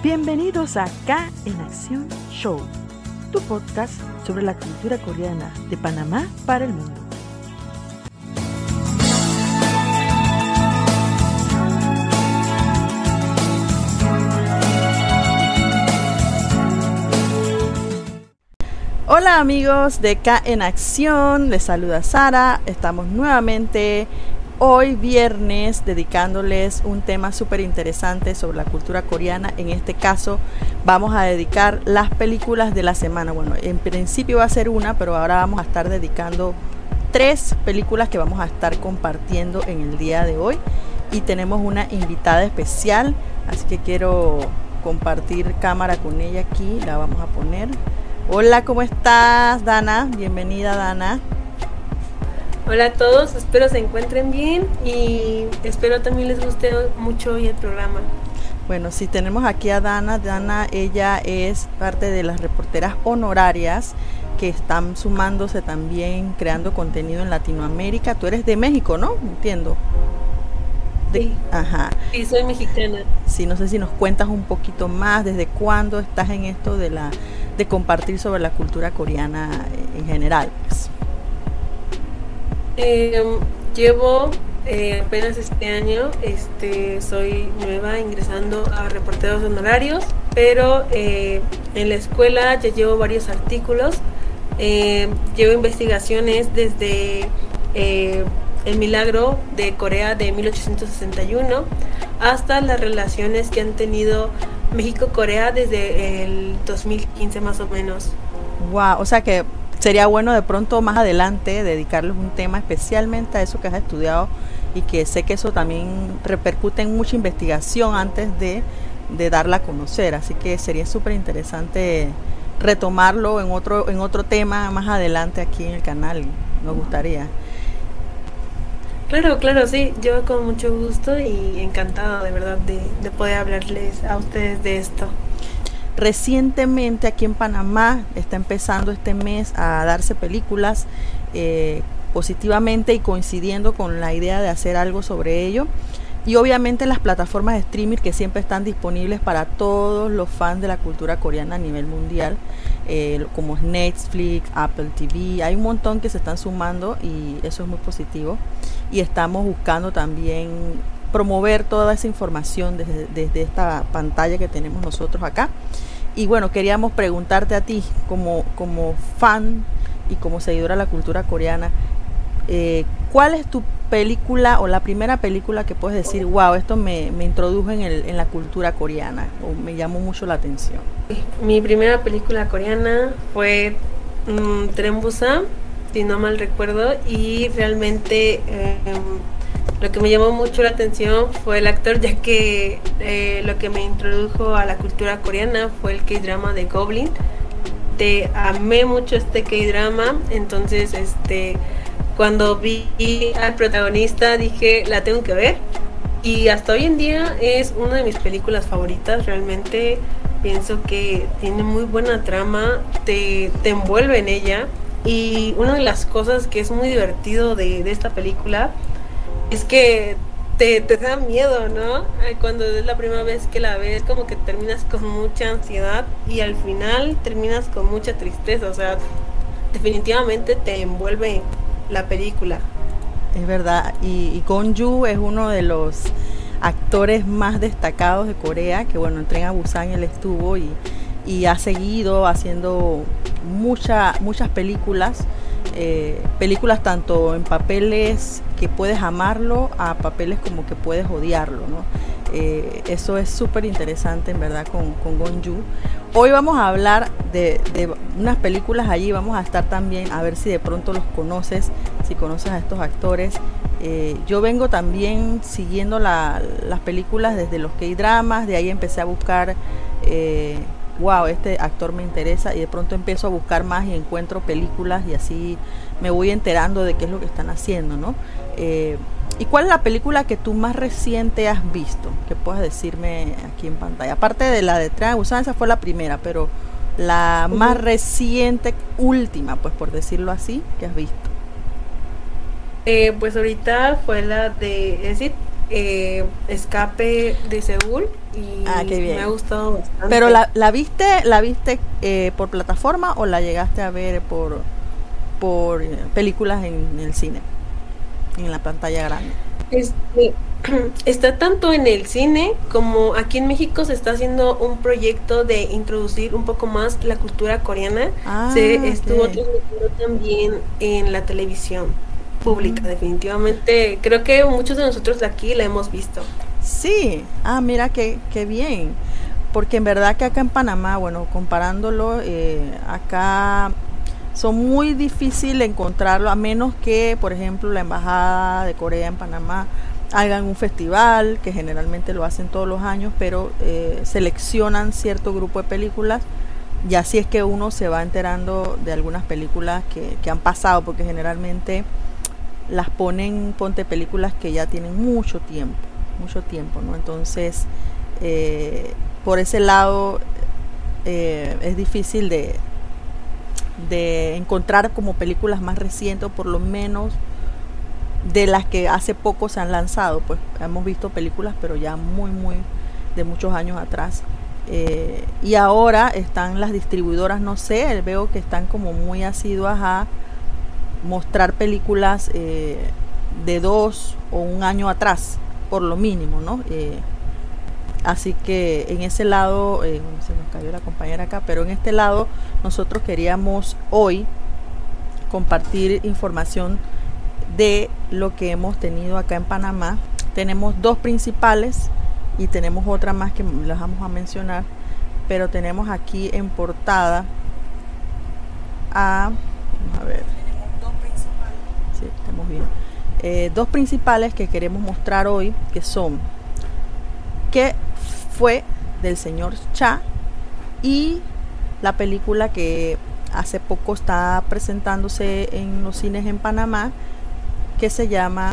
Bienvenidos a K en Acción Show, tu podcast sobre la cultura coreana de Panamá para el mundo. Hola amigos de K en Acción, les saluda Sara, estamos nuevamente hoy viernes dedicándoles un tema súper interesante sobre la cultura coreana. En este caso vamos a dedicar las películas de la semana. Bueno, en principio va a ser una, pero ahora vamos a estar dedicando tres películas que vamos a estar compartiendo en el día de hoy. Y tenemos una invitada especial, así que quiero compartir cámara con ella aquí, la vamos a poner. Hola, ¿cómo estás, Dana? Bienvenida, Dana. Hola a todos, espero se encuentren bien y espero también les guste mucho hoy el programa. Bueno, sí, tenemos aquí a Dana. Dana, ella es parte de las reporteras honorarias que están sumándose también creando contenido en Latinoamérica. Tú eres de México, ¿no? Entiendo. sí. Ajá. Sí, soy mexicana. Sí, no sé si nos cuentas un poquito más, desde cuándo estás en esto de la de compartir sobre la cultura coreana en general. Pues. Eh, llevo eh, apenas este año, este, soy nueva ingresando a reporteros honorarios, pero eh, en la escuela ya llevo varios artículos, eh, llevo investigaciones desde el milagro de Corea de 1861 hasta las relaciones que han tenido México-Corea desde el 2015 más o menos. Wow, o sea que sería bueno de pronto más adelante dedicarles un tema especialmente a eso que has estudiado y que sé que eso también repercute en mucha investigación antes de, de darla a conocer. Así que sería súper interesante retomarlo en otro, en otro tema más adelante aquí en el canal. Nos gustaría. Claro, claro, sí, yo con mucho gusto y encantada de verdad de, de poder hablarles a ustedes de esto. Recientemente aquí en Panamá está empezando este mes a darse películas eh, positivamente y coincidiendo con la idea de hacer algo sobre ello. Y obviamente las plataformas de streaming que siempre están disponibles para todos los fans de la cultura coreana a nivel mundial, eh, como Netflix, Apple TV, hay un montón que se están sumando y eso es muy positivo. Y estamos buscando también promover toda esa información desde, desde esta pantalla que tenemos nosotros acá. Y bueno, queríamos preguntarte a ti, como, como fan y como seguidora de la cultura coreana, eh, ¿cuál es tu película o la primera película que puedes decir, wow, esto me, me introdujo en, el, en la cultura coreana o me llamó mucho la atención? Mi primera película coreana fue Busan, si no mal recuerdo, y realmente eh, lo que me llamó mucho la atención fue el actor, ya que eh, lo que me introdujo a la cultura coreana fue el K-drama de Goblin. Te amé mucho este K-drama, entonces este cuando vi al protagonista dije, la tengo que ver. Y hasta hoy en día es una de mis películas favoritas, realmente pienso que tiene muy buena trama, te, te envuelve en ella. Y una de las cosas que es muy divertido de, de esta película es que te, te, da miedo, ¿no? Cuando es la primera vez que la ves, como que terminas con mucha ansiedad y al final terminas con mucha tristeza, o sea, definitivamente te envuelve la película. Es verdad, y, y Gon es uno de los actores más destacados de Corea, que bueno, en Tren a Busan él estuvo y, y ha seguido haciendo mucha, muchas películas eh, películas tanto en papeles que puedes amarlo a papeles como que puedes odiarlo, ¿no? Eh, eso es súper interesante en verdad con, con Gonju. Hoy vamos a hablar de, de, unas películas allí, vamos a estar también a ver si de pronto los conoces, si conoces a estos actores. Eh, yo vengo también siguiendo la, las películas desde los K-dramas, de ahí empecé a buscar wow, este actor me interesa y de pronto empiezo a buscar más y encuentro películas y así me voy enterando de qué es lo que están haciendo, ¿no? Eh, ¿Y cuál es la película que tú más reciente has visto? Que puedas decirme aquí en pantalla. Aparte de la de Busan, esa fue la primera, pero la uh -huh. más reciente, última, pues por decirlo así, que has visto. Eh, pues ahorita fue la de, es decir, eh, Escape de Seúl y Ah, qué bien. me ha gustado bastante. Pero la, la viste, la viste eh, por plataforma o la llegaste a ver por por eh, películas en el cine, en la pantalla grande. Este, está tanto en el cine como aquí en México se está haciendo un proyecto de introducir un poco más la cultura coreana. Ah, se estuvo ok. transmitiendo también en la televisión pública, definitivamente. Creo que muchos de nosotros de aquí la hemos visto. Sí, ah, mira qué, qué bien. Porque en verdad que acá en Panamá, bueno, comparándolo, eh, acá son muy difícil encontrarlo, a menos que, por ejemplo, la Embajada de Corea en Panamá hagan un festival, que generalmente lo hacen todos los años, pero eh, seleccionan cierto grupo de películas y así es que uno se va enterando de algunas películas que, que han pasado, porque generalmente las ponen, ponte películas que ya tienen mucho tiempo, mucho tiempo, ¿no? Entonces, eh, por ese lado eh, es difícil de, de encontrar como películas más recientes, o por lo menos de las que hace poco se han lanzado. Pues hemos visto películas, pero ya muy, muy de muchos años atrás. Eh, y ahora están las distribuidoras, no sé, veo que están como muy asiduas a mostrar películas eh, de dos o un año atrás, por lo mínimo, ¿no? Eh, así que en ese lado, eh, se nos cayó la compañera acá, pero en este lado nosotros queríamos hoy compartir información de lo que hemos tenido acá en Panamá. Tenemos dos principales y tenemos otra más que las vamos a mencionar, pero tenemos aquí en portada a, vamos a ver, Sí, estamos bien. Eh, dos principales que queremos mostrar hoy, que son que fue del señor Cha y la película que hace poco está presentándose en los cines en Panamá, que se llama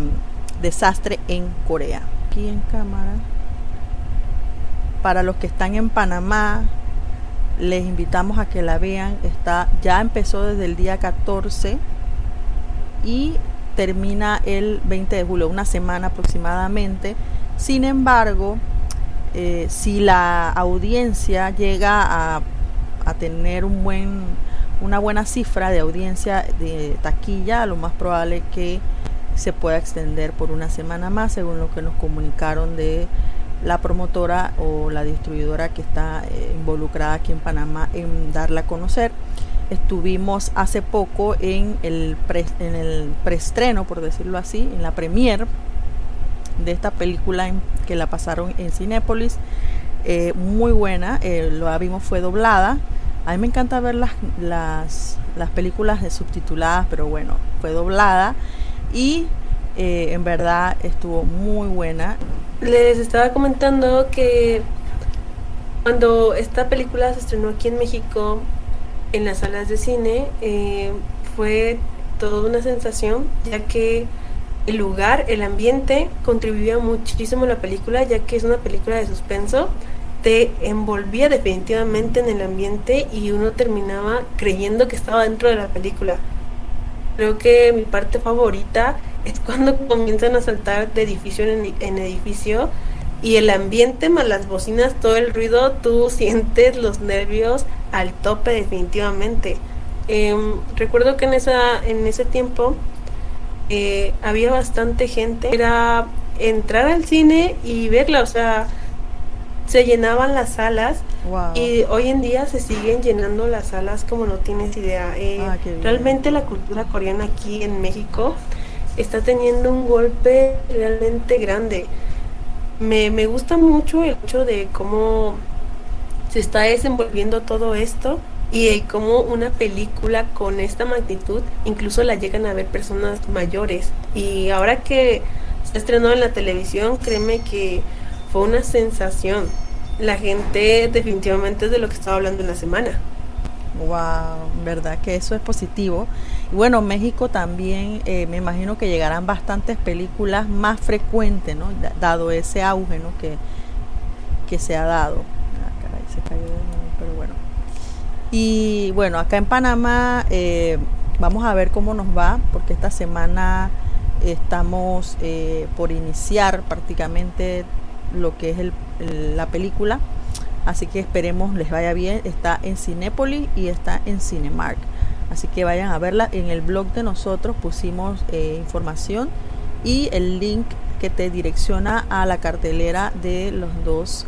Desastre en Corea. Aquí en cámara. Para los que están en Panamá, les invitamos a que la vean. Está, ya empezó desde el día 14 y termina el 20 de julio, una semana aproximadamente. Sin embargo, eh, si la audiencia llega a, a tener un buen, una buena cifra de audiencia de taquilla, lo más probable es que se pueda extender por una semana más, según lo que nos comunicaron de la promotora o la distribuidora que está eh, involucrada aquí en Panamá en darla a conocer. Estuvimos hace poco en el, pre, en el preestreno, por decirlo así, en la premier de esta película que la pasaron en Cinépolis. Eh, muy buena, eh, lo vimos fue doblada. A mí me encanta ver las, las, las películas de subtituladas, pero bueno, fue doblada y eh, en verdad estuvo muy buena. Les estaba comentando que cuando esta película se estrenó aquí en México, en las salas de cine, eh, fue toda una sensación, ya que el lugar, el ambiente contribuía muchísimo a la película, ya que es una película de suspenso, te envolvía definitivamente en el ambiente y uno terminaba creyendo que estaba dentro de la película. Creo que mi parte favorita es cuando comienzan a saltar de edificio en, en edificio y el ambiente más las bocinas, todo el ruido, tú sientes los nervios al tope definitivamente. Eh, recuerdo que en, esa, en ese tiempo eh, había bastante gente. Era entrar al cine y verla, o sea, se llenaban las salas Wow. y hoy en día se siguen llenando las salas como no tienes idea. Eh, Ah, realmente la cultura coreana aquí en México está teniendo un golpe realmente grande. Me, me gusta mucho el hecho de cómo se está desenvolviendo todo esto y el cómo una película con esta magnitud incluso la llegan a ver personas mayores. Y ahora que se estrenó en la televisión, créeme que fue una sensación. La gente definitivamente es de lo que estaba hablando en la semana. Wow, verdad que eso es positivo. Y bueno, México también, eh, me imagino que llegarán bastantes películas más frecuentes, ¿no? Da- Dado ese auge, ¿no? Que, que se ha dado. Pero bueno. Y bueno, acá en Panamá eh, vamos a ver cómo nos va, porque esta semana estamos eh, por iniciar prácticamente lo que es la película. Así que esperemos les vaya bien. Está en Cinépolis y está en Cinemark. Así que vayan a verla. En el blog de nosotros pusimos eh, información y el link que te direcciona a la cartelera de los dos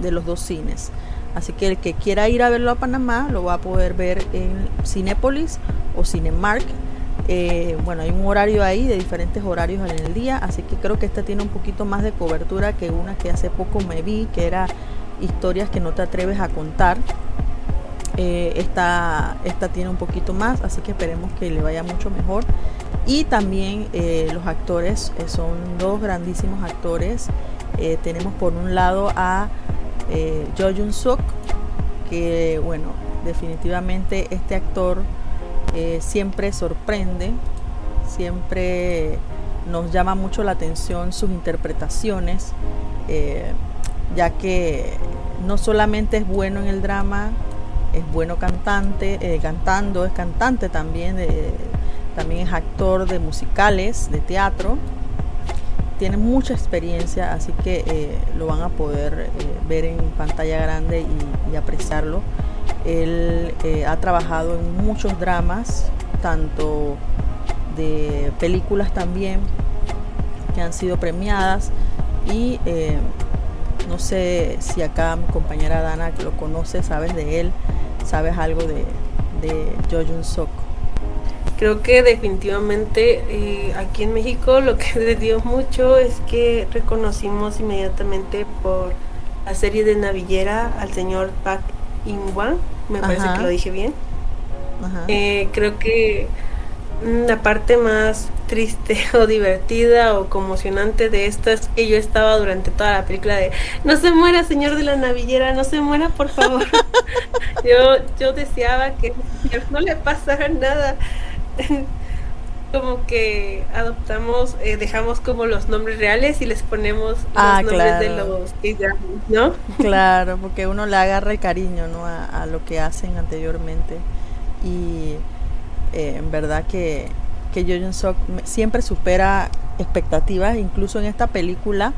de los dos cines. Así que el que quiera ir a verlo a Panamá lo va a poder ver en Cinépolis o Cinemark. Eh, bueno, hay un horario ahí de diferentes horarios en el día, así que creo que esta tiene un poquito más de cobertura que una que hace poco me vi, que era historias que no te atreves a contar. Eh, esta, esta tiene un poquito más, así que esperemos que le vaya mucho mejor. Y también eh, los actores son dos grandísimos actores. tenemos por un lado a eh, Jo Jun Suk, que bueno, definitivamente este actor eh, siempre sorprende, siempre nos llama mucho la atención sus interpretaciones, eh, ya que no solamente es bueno en el drama, es bueno cantante, eh, cantando, es cantante también, también es actor de musicales, de teatro tiene mucha experiencia, así que eh, lo van a poder eh, ver en pantalla grande y, apreciarlo. Él eh, ha trabajado en muchos dramas, tanto de películas también, que han sido premiadas. Y no sé si acá mi compañera Dana lo conoce, sabes de él, sabes algo de, de Jo Sok creo que definitivamente eh, aquí en México lo que le dio mucho es que reconocimos inmediatamente por la serie de Navillera al señor Park In-wan, me parece que lo dije bien. Eh, creo que la parte más triste o divertida o conmocionante de esto es que yo estaba durante toda la película de no se muera señor de la navillera, no se muera por favor. yo, yo deseaba que no le pasara nada. como que adoptamos, eh, dejamos como los nombres reales y les ponemos los ah, nombres de los ¿no? Claro, porque uno le agarra el cariño, ¿no? A, lo que hacen anteriormente. Y eh, en verdad que, que Jun Sok siempre supera expectativas, incluso en esta película.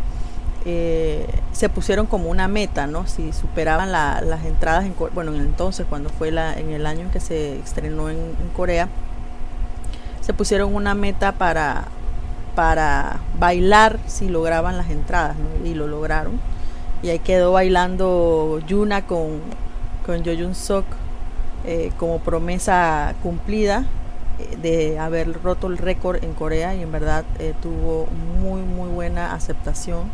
Eh, se pusieron como una meta, ¿no? Si superaban las entradas en bueno, en entonces cuando fue la, en el año en que se estrenó en Corea, se pusieron una meta para, para bailar si lograban las entradas, y lo lograron. Y ahí quedó bailando Yuna con, con Jun Sok eh, como promesa cumplida eh, de haber roto el récord en Corea y en verdad eh, tuvo muy muy buena aceptación.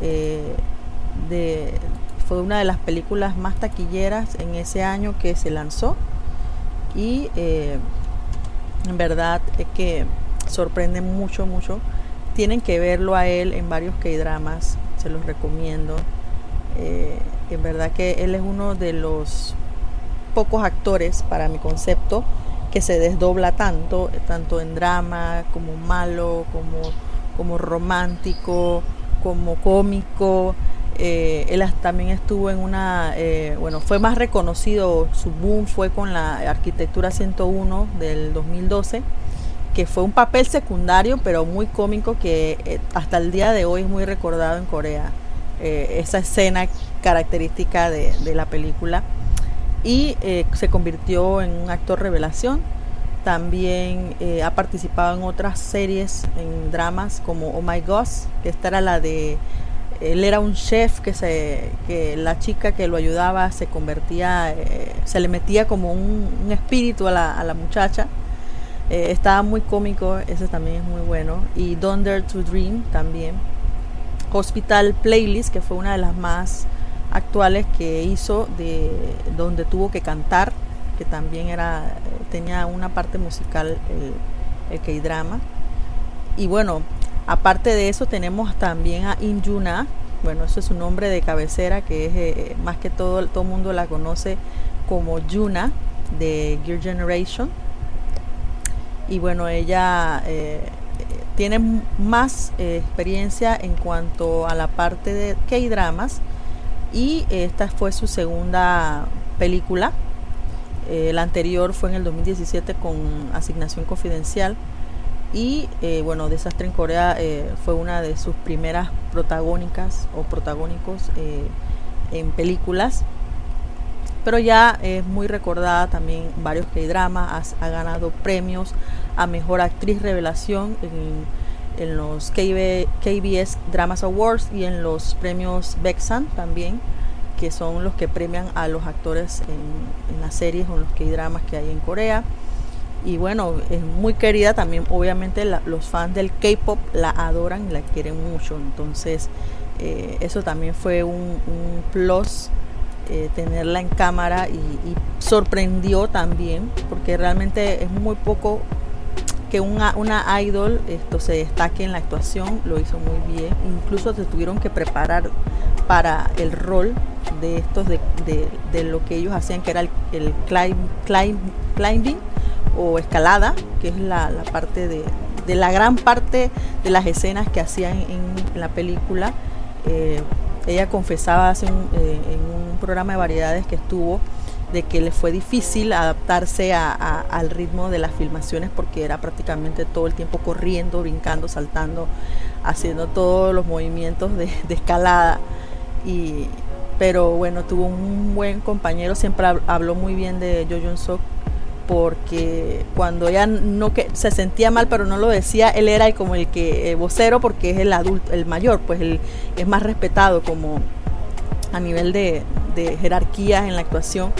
de, fue una de las películas más taquilleras en ese año que se lanzó y en verdad es que sorprende mucho, mucho. Tienen que verlo a él en varios K-dramas, se los recomiendo. Eh, en verdad que él es uno de los pocos actores, para mi concepto, que se desdobla tanto, tanto en drama, como malo, como, como romántico, como cómico. Eh, él también estuvo en una, eh, bueno, fue más reconocido, su boom fue con la Arquitectura 101 del 2012, que fue un papel secundario, pero muy cómico, que eh, hasta el día de hoy es muy recordado en Corea. esa escena característica de, de la película. Y se convirtió en un actor revelación. También ha participado en otras series, en dramas como Oh My God, que esta era la de él era un chef que se que la chica que lo ayudaba se convertía eh, se le metía como un, espíritu a la, a la muchacha. Eh, estaba muy cómico ese también es muy bueno. Y Don't Dare to Dream también. Hospital Playlist que fue una de las más actuales que hizo de donde tuvo que cantar que también era tenía una parte musical el, el K-drama. Y bueno Aparte de eso tenemos también a Injuna, bueno, eso es su nombre de cabecera, que es eh, más que todo, todo el mundo la conoce como Yuna de Gear Generation. Y bueno, ella eh, tiene más eh, experiencia en cuanto a la parte de K-dramas y esta fue su segunda película. la anterior fue en el 2017 con Asignación Confidencial y eh, bueno, Desastre en Corea eh, fue una de sus primeras protagónicas o protagónicos eh, en películas. Pero ya es muy recordada también varios K-dramas, ha, ganado premios a Mejor Actriz Revelación en, los KBS Dramas Awards y en los premios Bexan también, que son los que premian a los actores en, en las series o en los K-dramas que hay en Corea y bueno, es muy querida también, obviamente los fans del K-Pop la adoran y la quieren mucho, entonces eh, eso también fue un, plus eh, tenerla en cámara y, sorprendió también, porque realmente es muy poco que una, una idol esto se destaque en la actuación, lo hizo muy bien, incluso se tuvieron que preparar para el rol de estos, de, de, lo que ellos hacían, que era el, el climbing o escalada, que es la, parte de, la gran parte de las escenas que hacían en, la película. Eh, ella confesaba hace eh, en un programa de variedades que estuvo de que le fue difícil adaptarse al ritmo de las filmaciones porque era prácticamente todo el tiempo corriendo, brincando, saltando, haciendo todos los movimientos de, escalada. Y, pero bueno, tuvo un buen compañero, siempre habló muy bien de Jo Jun Sok porque cuando ella no que se sentía mal pero no lo decía él era como el que vocero porque es el adulto el mayor pues él es más respetado como a nivel de, de jerarquías en la actuación.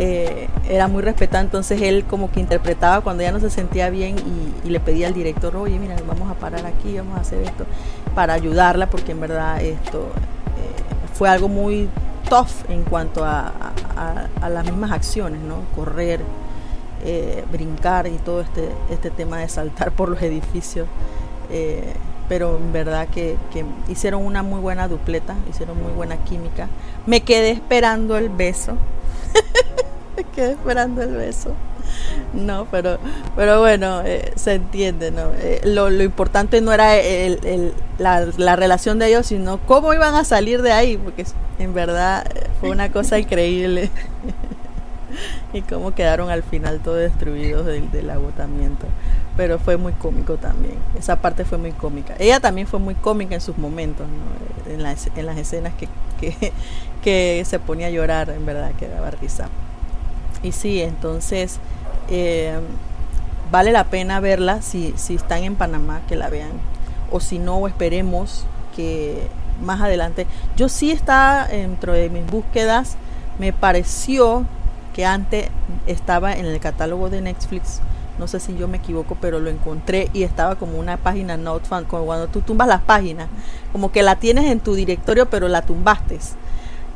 Eh, era muy respetado entonces él como que interpretaba cuando ella no se sentía bien y, le pedía al director oye mira vamos a parar aquí vamos a hacer esto para ayudarla porque en verdad esto eh, fue algo muy tough en cuanto a las mismas acciones no correr eh, brincar y todo este, este tema de saltar por los edificios. Eh, pero en verdad que, hicieron una muy buena dupleta, hicieron muy buena química. Me quedé esperando el beso. Me quedé esperando el beso. No, pero, pero bueno, eh, se entiende, ¿no? lo, importante no era la, la, relación de ellos, sino cómo iban a salir de ahí, porque en verdad fue una cosa increíble. y cómo quedaron al final todos destruidos del, agotamiento. Pero fue muy cómico también. Esa parte fue muy cómica. Ella también fue muy cómica en sus momentos, en, las, en las escenas que, que, se ponía a llorar, en verdad, que daba risa. Y sí, entonces eh, vale la pena verla si, si están en Panamá, que la vean. O si no, esperemos que más adelante. Yo sí estaba dentro de mis búsquedas, me pareció que antes estaba en el catálogo de Netflix. No sé si yo me equivoco, pero lo encontré y estaba como una página not found, como cuando tú tumbas las páginas, como que la tienes en tu directorio, pero la tumbaste.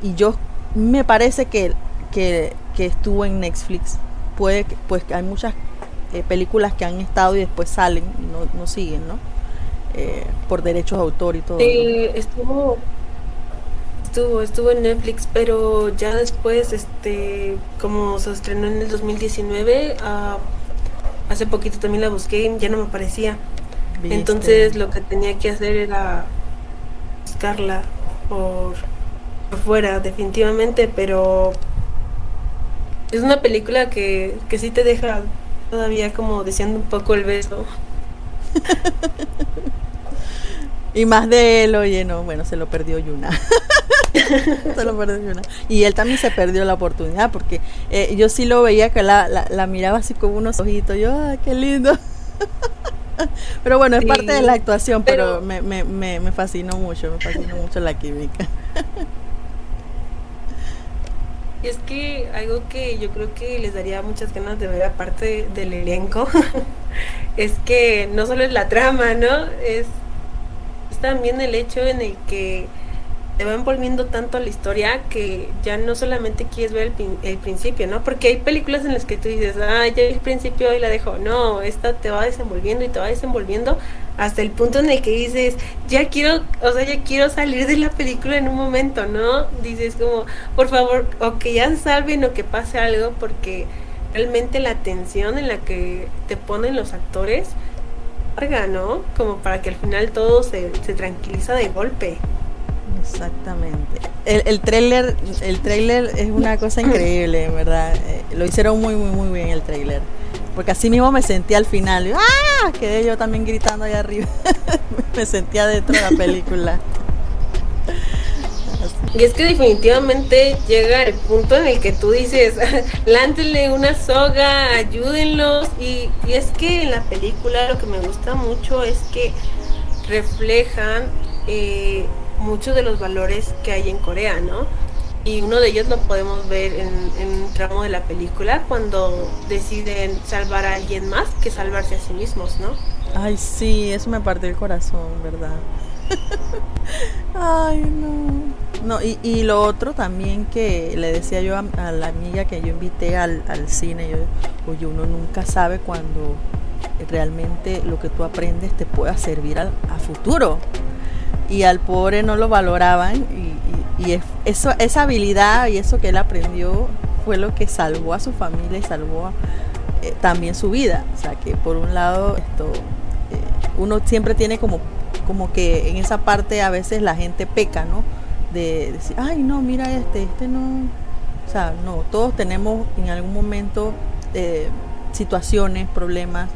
Y yo me parece que, que, estuvo en Netflix. Puede que, pues hay muchas eh, películas que han estado y después salen no, no siguen, ¿no? Eh, por derechos de autor y todo. Sí, estuvo estuvo, estuvo en Netflix, pero ya después, este, como se estrenó en el 2019, ah, hace poquito también la busqué y ya no me aparecía. Entonces lo que tenía que hacer era buscarla por, por, fuera, definitivamente, pero es una película que, que sí te deja todavía como deseando un poco el beso. y más de él, oye, no, bueno, se lo perdió Yuna. Y él también se perdió la oportunidad porque eh, yo sí lo veía que la, la, miraba así con unos ojitos. Yo, ¡ay, qué lindo! pero bueno, es parte de la actuación, pero, me, me, me, me fascinó mucho, me fascinó mucho la química. Y es que algo que yo creo que les daría muchas ganas de ver aparte del elenco es que no solo es la trama, ¿no? Es, es también el hecho en el que te va envolviendo tanto la historia que ya no solamente quieres ver el, principio, ¿no? Porque hay películas en las que tú dices, ah, ya el principio y la dejo. No, esta te va desenvolviendo y te va desenvolviendo hasta el punto en el que dices, ya quiero, o sea, ya quiero salir de la película en un momento, ¿no? Dices como, por favor, o que ya salven o que pase algo, porque realmente la tensión en la que te ponen los actores, ¿no? Como para que al final todo se, se tranquiliza de golpe. Exactamente. El, el trailer, el trailer es una cosa increíble, en verdad. Eh, lo hicieron muy, muy, muy bien el trailer. Porque así mismo me sentí al final. ¡Ah! Quedé yo también gritando allá arriba. me sentía dentro de la película. Y es que definitivamente llega el punto en el que tú dices, lántenle una soga, ayúdenlos. Y, y, es que en la película lo que me gusta mucho es que reflejan eh, muchos de los valores que hay en Corea, ¿no? y uno de ellos lo podemos ver en, un tramo de la película cuando deciden salvar a alguien más que salvarse a sí mismos, ¿no? Ay, sí, eso me parte el corazón, ¿verdad? Ay, no. No, y, y, lo otro también que le decía yo a, la amiga que yo invité al, al cine, yo, oye, uno nunca sabe cuando realmente lo que tú aprendes te pueda servir al, a futuro. Y al pobre no lo valoraban y, y eso, esa habilidad y eso que él aprendió fue lo que salvó a su familia y salvó eh, también su vida. O sea que por un lado esto eh, uno siempre tiene como, como que en esa parte a veces la gente peca, ¿no? De, decir, ay no, mira este, este no. O sea, no, todos tenemos en algún momento eh, situaciones, problemas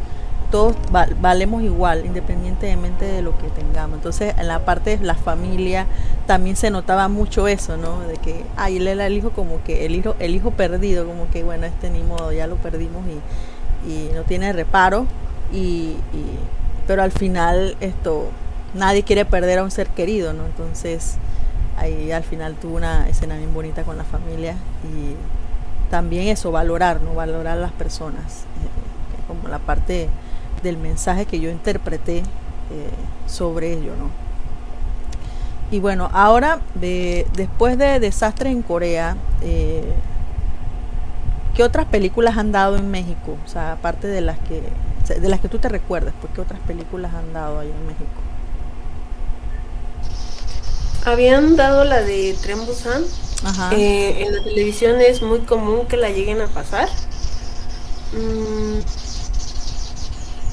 todos valemos igual, independientemente de lo que tengamos. Entonces, en la parte de la familia también se notaba mucho eso, ¿no? De que, él era el hijo como que, el hijo, el hijo perdido, como que, bueno, este ni modo, ya lo perdimos y, y no tiene reparo. Y, pero al final, esto, nadie quiere perder a un ser querido, ¿no? Entonces, ahí al final tuvo una escena bien bonita con la familia y también eso, valorar, ¿no? Valorar a las personas, eh, como la parte del mensaje que yo interpreté eh, sobre ello, ¿no? Y bueno, ahora de, después de Desastres en Corea, eh, ¿qué otras películas han dado en México? O sea, aparte de las que de las que tú te recuerdas, pues qué otras películas han dado allá en México? Habían dado la de Tren Busan. Eh, en la televisión es muy común que la lleguen a pasar. Mm,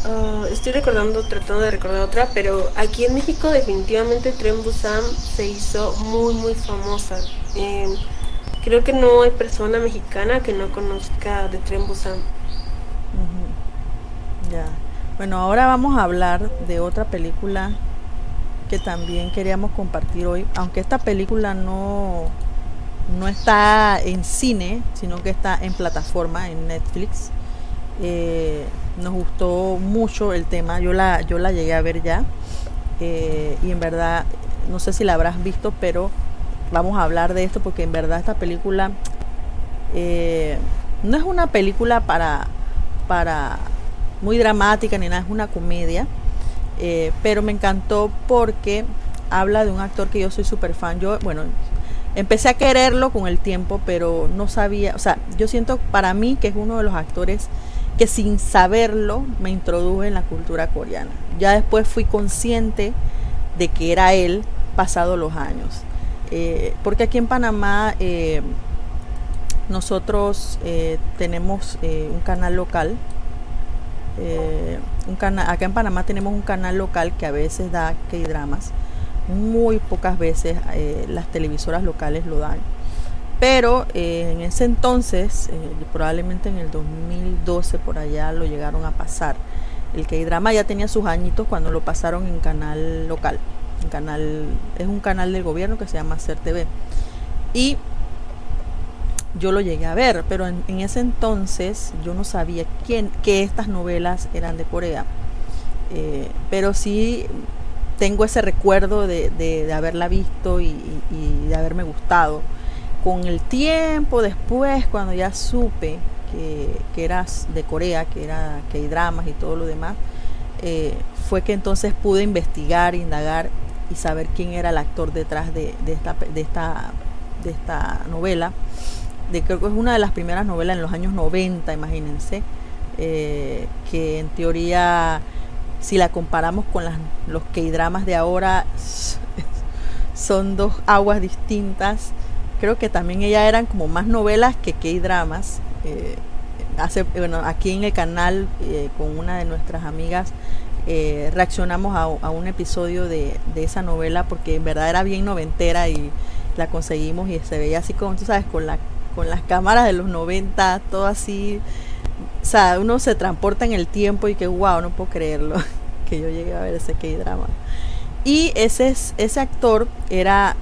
Ah, estoy recordando, tratando de recordar otra, pero aquí en México definitivamente Tren Busan se hizo muy, muy famosa. Em, creo que no hay persona mexicana que no conozca de Tren Busan. Ya. Bueno, ahora vamos a hablar de otra película que también queríamos compartir hoy, aunque esta película no no está en cine, sino que está en plataforma, en Netflix. Eh, nos gustó mucho el tema, yo la, yo la llegué a ver ya eh, y en verdad, no sé si la habrás visto, pero vamos a hablar de esto porque en verdad esta película eh, no es una película para, para muy dramática ni nada, es una comedia, pero me encantó porque habla de un actor que yo soy súper fan, yo, bueno, empecé a quererlo con el tiempo, pero no sabía, o sea, yo siento para mí que es uno de los actores que sin saberlo me introduje en la cultura coreana. Ya después fui consciente de que era él pasado los años. Eh, porque aquí en Panamá eh, nosotros eh, tenemos un canal local. un acá en Panamá tenemos un canal local que a veces da K-dramas. Muy pocas veces las televisoras locales lo dan pero eh, en ese entonces, eh, probablemente en el 2012 por allá lo llegaron a pasar. El K-drama ya tenía sus añitos cuando lo pasaron en canal local. En canal, es un canal del gobierno que se llama Ser TV. Y yo lo llegué a ver, pero en, ese entonces yo no sabía quién, que estas novelas eran de Corea. Eh, pero sí tengo ese recuerdo de, haberla visto y de haberme gustado con el tiempo después, cuando ya supe que, que eras de Corea, que era que hay dramas y todo lo demás, eh, fue que entonces pude investigar, indagar y saber quién era el actor detrás de, esta, de, esta, de esta novela. De, creo que es una de las primeras novelas en los años 90, imagínense, eh, que en teoría, si la comparamos con las, los K-dramas de ahora, son dos aguas distintas creo que también ellas eran como más novelas que que dramas. Eh, hace, bueno, aquí en el canal eh, con una de nuestras amigas eh, reaccionamos a, un episodio de, esa novela porque en verdad era bien noventera y la conseguimos y se veía así como tú sabes con la con las cámaras de los 90, todo así. O sea, uno se transporta en el tiempo y que wow, no puedo creerlo, que yo llegué a ver ese K-drama. Y ese, ese actor era,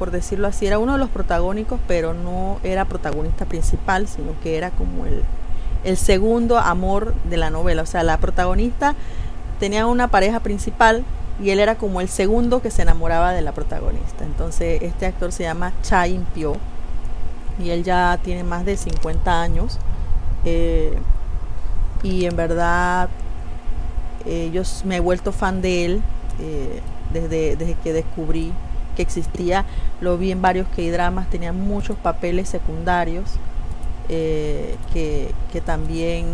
por decirlo así, era uno de los protagónicos, pero no era protagonista principal, sino que era como el, el segundo amor de la novela. O sea, la protagonista tenía una pareja principal y él era como el segundo que se enamoraba de la protagonista. Entonces este actor se llama Cha In Pyo y él ya tiene más de 50 años eh, y en verdad eh, yo me he vuelto fan de él eh, desde, desde que descubrí que existía. Lo vi en varios K-dramas, tenía muchos papeles secundarios que, que también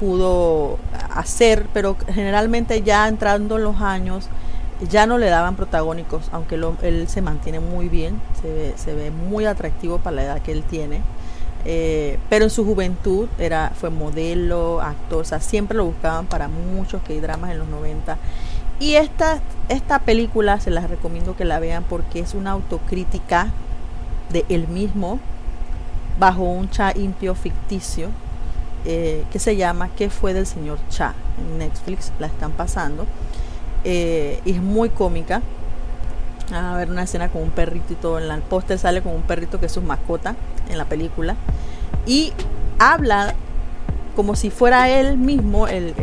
pudo hacer, pero generalmente ya entrando en los años ya no le daban protagónicos, aunque él se mantiene muy bien, se ve, se ve, muy atractivo para la edad que él tiene. Eh, pero en su juventud era, fue modelo, actor, o sea, siempre lo buscaban para muchos que dramas en los 90. Y esta, esta película se las recomiendo que la vean porque es una autocrítica de él mismo bajo un cha impio ficticio eh, que se llama ¿Qué fue del señor Cha? En Netflix la están pasando. Eh, y es muy cómica. A ver una escena con un perrito y todo. En el póster sale con un perrito que es su mascota en la película. Y habla como si fuera él mismo el,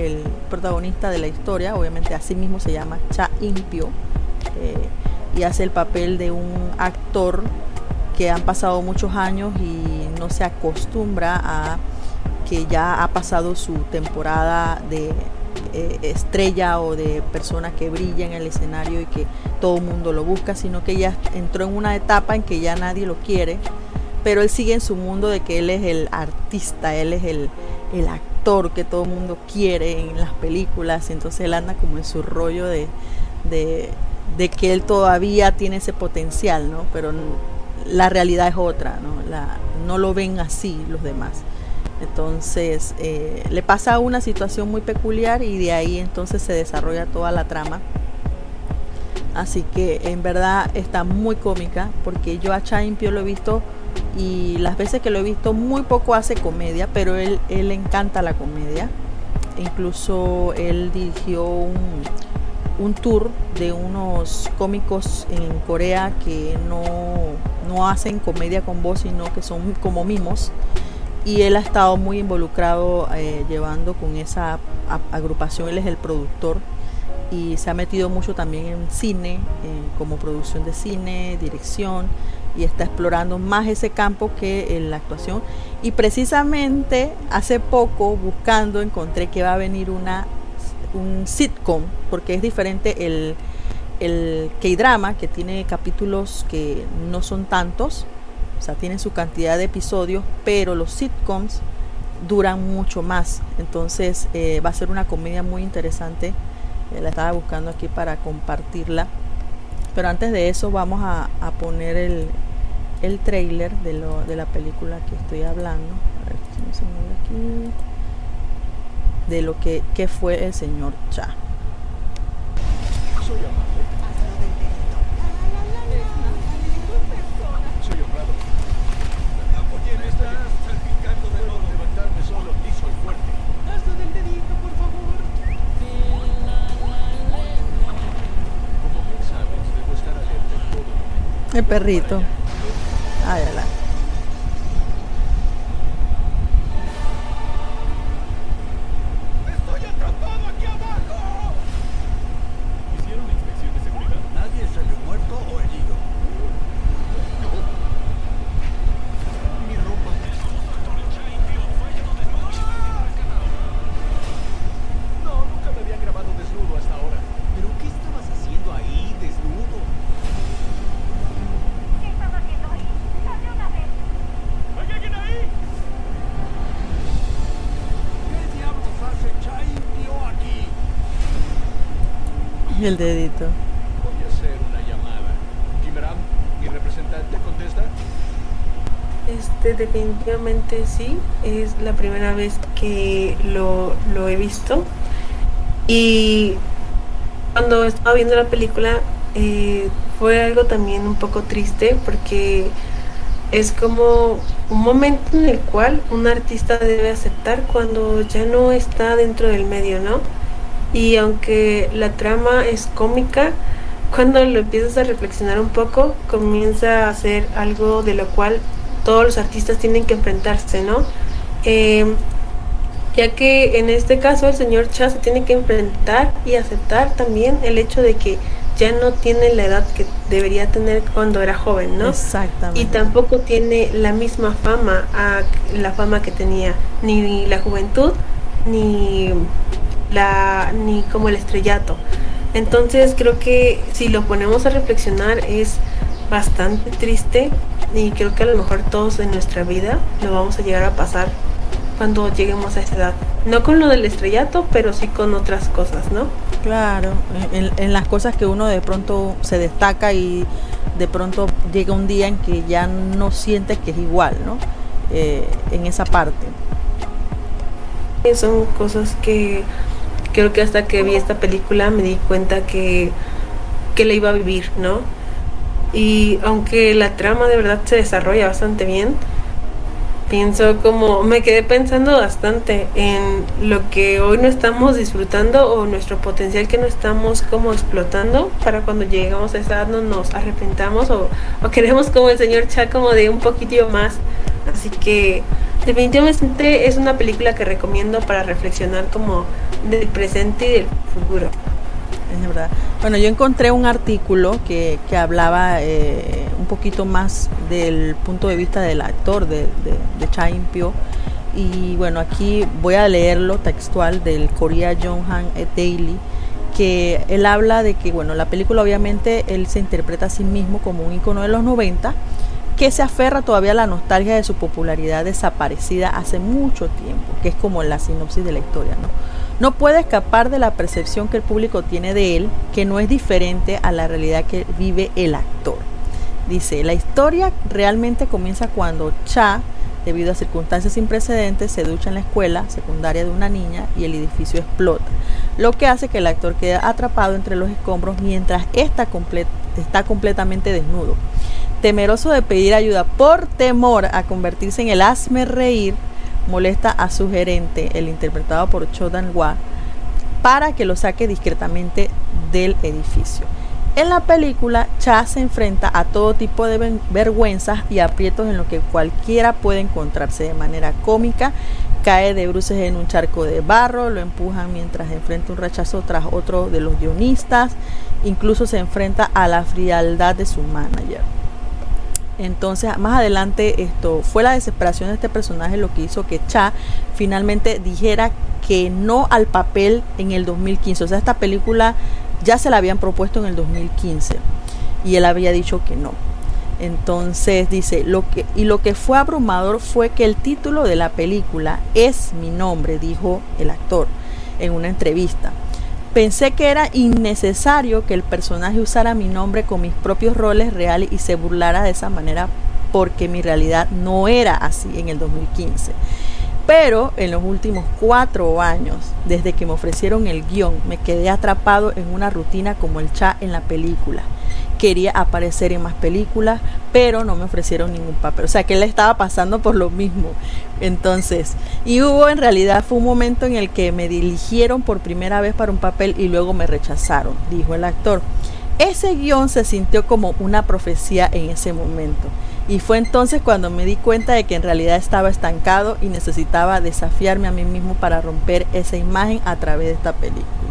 protagonista de la historia. Obviamente así mismo se llama Cha Impio. Eh, y hace el papel de un actor que han pasado muchos años y no se acostumbra a que ya ha pasado su temporada de eh, estrella o de persona que brilla en el escenario y que todo el mundo lo busca, sino que ya entró en una etapa en que ya nadie lo quiere, pero él sigue en su mundo de que él es el artista, él es el, actor que todo el mundo quiere en las películas, entonces él anda como en su rollo de, de, que él todavía tiene ese potencial, ¿no? Pero la realidad es otra, ¿no? No lo ven así los demás. Entonces eh, le pasa una situación muy peculiar y de ahí entonces se desarrolla toda la trama. Así que en verdad está muy cómica porque yo a Chaimpio lo he visto y las veces que lo he visto muy poco hace comedia, pero él, él encanta la comedia. Incluso él dirigió un, un tour de unos cómicos en Corea que no, no hacen comedia con voz, sino que son como mimos. Y él ha estado muy involucrado eh, llevando con esa agrupación, él es el productor y se ha metido mucho también en cine, como producción de cine, dirección y está explorando más ese campo que en la actuación y precisamente hace poco buscando encontré que va a venir una un sitcom porque es diferente el el K-drama que tiene capítulos que no son tantos o sea, tienen su cantidad de episodios, pero los sitcoms duran mucho más. Entonces eh, va a ser una comedia muy interesante. Eh, la estaba buscando aquí para compartirla. Pero antes de eso vamos a, poner el, el trailer de, lo, de la película que estoy hablando. A ver si se mueve aquí. De lo que, que fue el señor Cha. El perrito. el dedito. Voy a hacer una llamada. Mi representante, contesta. Este, definitivamente sí. Es la primera vez que lo, lo he visto. Y cuando estaba viendo la película, eh, fue algo también un poco triste porque es como un momento en el cual un artista debe aceptar cuando ya no está dentro del medio, ¿no? Y aunque la trama es cómica, cuando lo empiezas a reflexionar un poco, comienza a ser algo de lo cual todos los artistas tienen que enfrentarse, ¿no? Eh, ya que en este caso el señor Cha se tiene que enfrentar y aceptar también el hecho de que ya no tiene la edad que debería tener cuando era joven, ¿no? Exactamente. Y tampoco tiene la misma fama, a la fama que tenía ni la juventud ni la ni como el estrellato. Entonces creo que si lo ponemos a reflexionar es bastante triste y creo que a lo mejor todos en nuestra vida lo vamos a llegar a pasar cuando lleguemos a esa edad. No con lo del estrellato, pero sí con otras cosas, ¿no? Claro, en, las cosas que uno de pronto se destaca y de pronto llega un día en que ya no sientes que es igual, ¿no? Eh, en esa parte. Son cosas que creo que hasta que vi esta película me di cuenta que, que la iba a vivir, ¿no? Y aunque la trama de verdad se desarrolla bastante bien, pienso como, me quedé pensando bastante en lo que hoy no estamos disfrutando o nuestro potencial que no estamos como explotando para cuando llegamos a esa edad no nos arrepentamos o, o queremos como el señor Cha como de un poquitito más. Así que definitivamente es una película que recomiendo para reflexionar como del presente y del futuro. Es verdad. Bueno, yo encontré un artículo que, que hablaba eh, un poquito más del punto de vista del actor de, de, de Cha Impio. Y bueno, aquí voy a leerlo textual del Korea Jong-han Daily, que él habla de que, bueno, la película obviamente él se interpreta a sí mismo como un icono de los 90, que se aferra todavía a la nostalgia de su popularidad desaparecida hace mucho tiempo, que es como la sinopsis de la historia, ¿no? No puede escapar de la percepción que el público tiene de él, que no es diferente a la realidad que vive el actor. Dice, la historia realmente comienza cuando Cha, debido a circunstancias sin precedentes, se ducha en la escuela secundaria de una niña y el edificio explota, lo que hace que el actor quede atrapado entre los escombros mientras está, comple está completamente desnudo. Temeroso de pedir ayuda por temor a convertirse en el asme reír, molesta a su gerente, el interpretado por Cho Dan-hwa, para que lo saque discretamente del edificio. En la película, Cha se enfrenta a todo tipo de vergüenzas y aprietos en lo que cualquiera puede encontrarse de manera cómica. Cae de bruces en un charco de barro, lo empujan mientras enfrenta un rechazo tras otro de los guionistas, incluso se enfrenta a la frialdad de su manager. Entonces, más adelante, esto fue la desesperación de este personaje lo que hizo que Cha finalmente dijera que no al papel en el 2015. O sea, esta película ya se la habían propuesto en el 2015 y él había dicho que no. Entonces dice, lo que, y lo que fue abrumador fue que el título de la película es mi nombre, dijo el actor en una entrevista. Pensé que era innecesario que el personaje usara mi nombre con mis propios roles reales y se burlara de esa manera porque mi realidad no era así en el 2015. Pero en los últimos cuatro años, desde que me ofrecieron el guion, me quedé atrapado en una rutina como el chat en la película quería aparecer en más películas, pero no me ofrecieron ningún papel. O sea que él estaba pasando por lo mismo. Entonces, y hubo en realidad, fue un momento en el que me dirigieron por primera vez para un papel y luego me rechazaron, dijo el actor. Ese guion se sintió como una profecía en ese momento. Y fue entonces cuando me di cuenta de que en realidad estaba estancado y necesitaba desafiarme a mí mismo para romper esa imagen a través de esta película.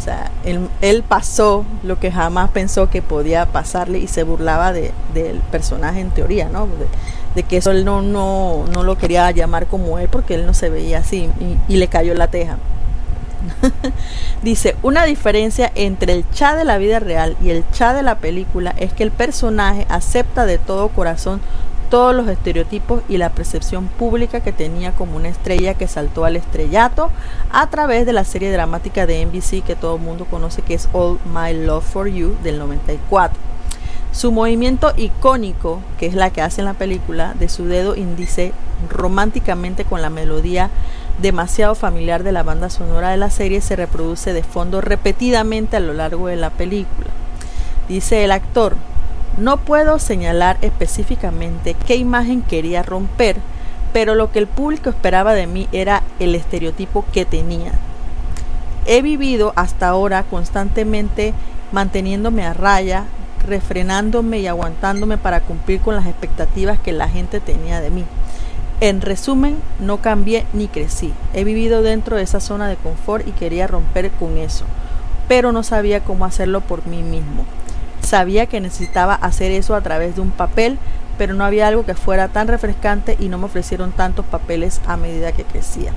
O sea, él, pasó lo que jamás pensó que podía pasarle y se burlaba de, del personaje en teoría, ¿no? De, que eso él no, no, no, lo quería llamar como él porque él no se veía así y, le cayó la teja. Dice, una diferencia entre el cha de la vida real y el cha de la película es que el personaje acepta de todo corazón todos los estereotipos y la percepción pública que tenía como una estrella que saltó al estrellato a través de la serie dramática de NBC que todo el mundo conoce que es All My Love for You del 94. Su movimiento icónico, que es la que hace en la película, de su dedo índice románticamente con la melodía demasiado familiar de la banda sonora de la serie, se reproduce de fondo repetidamente a lo largo de la película. Dice el actor, No puedo señalar específicamente qué imagen quería romper, pero lo que el público esperaba de mí era el estereotipo que tenía. He vivido hasta ahora constantemente manteniéndome a raya, refrenándome y aguantándome para cumplir con las expectativas que la gente tenía de mí. En resumen, no cambié ni crecí. He vivido dentro de esa zona de confort y quería romper con eso, pero no sabía cómo hacerlo por mí mismo. Sabía que necesitaba hacer eso a través de un papel, pero no había algo que fuera tan refrescante y no me ofrecieron tantos papeles a medida que crecía.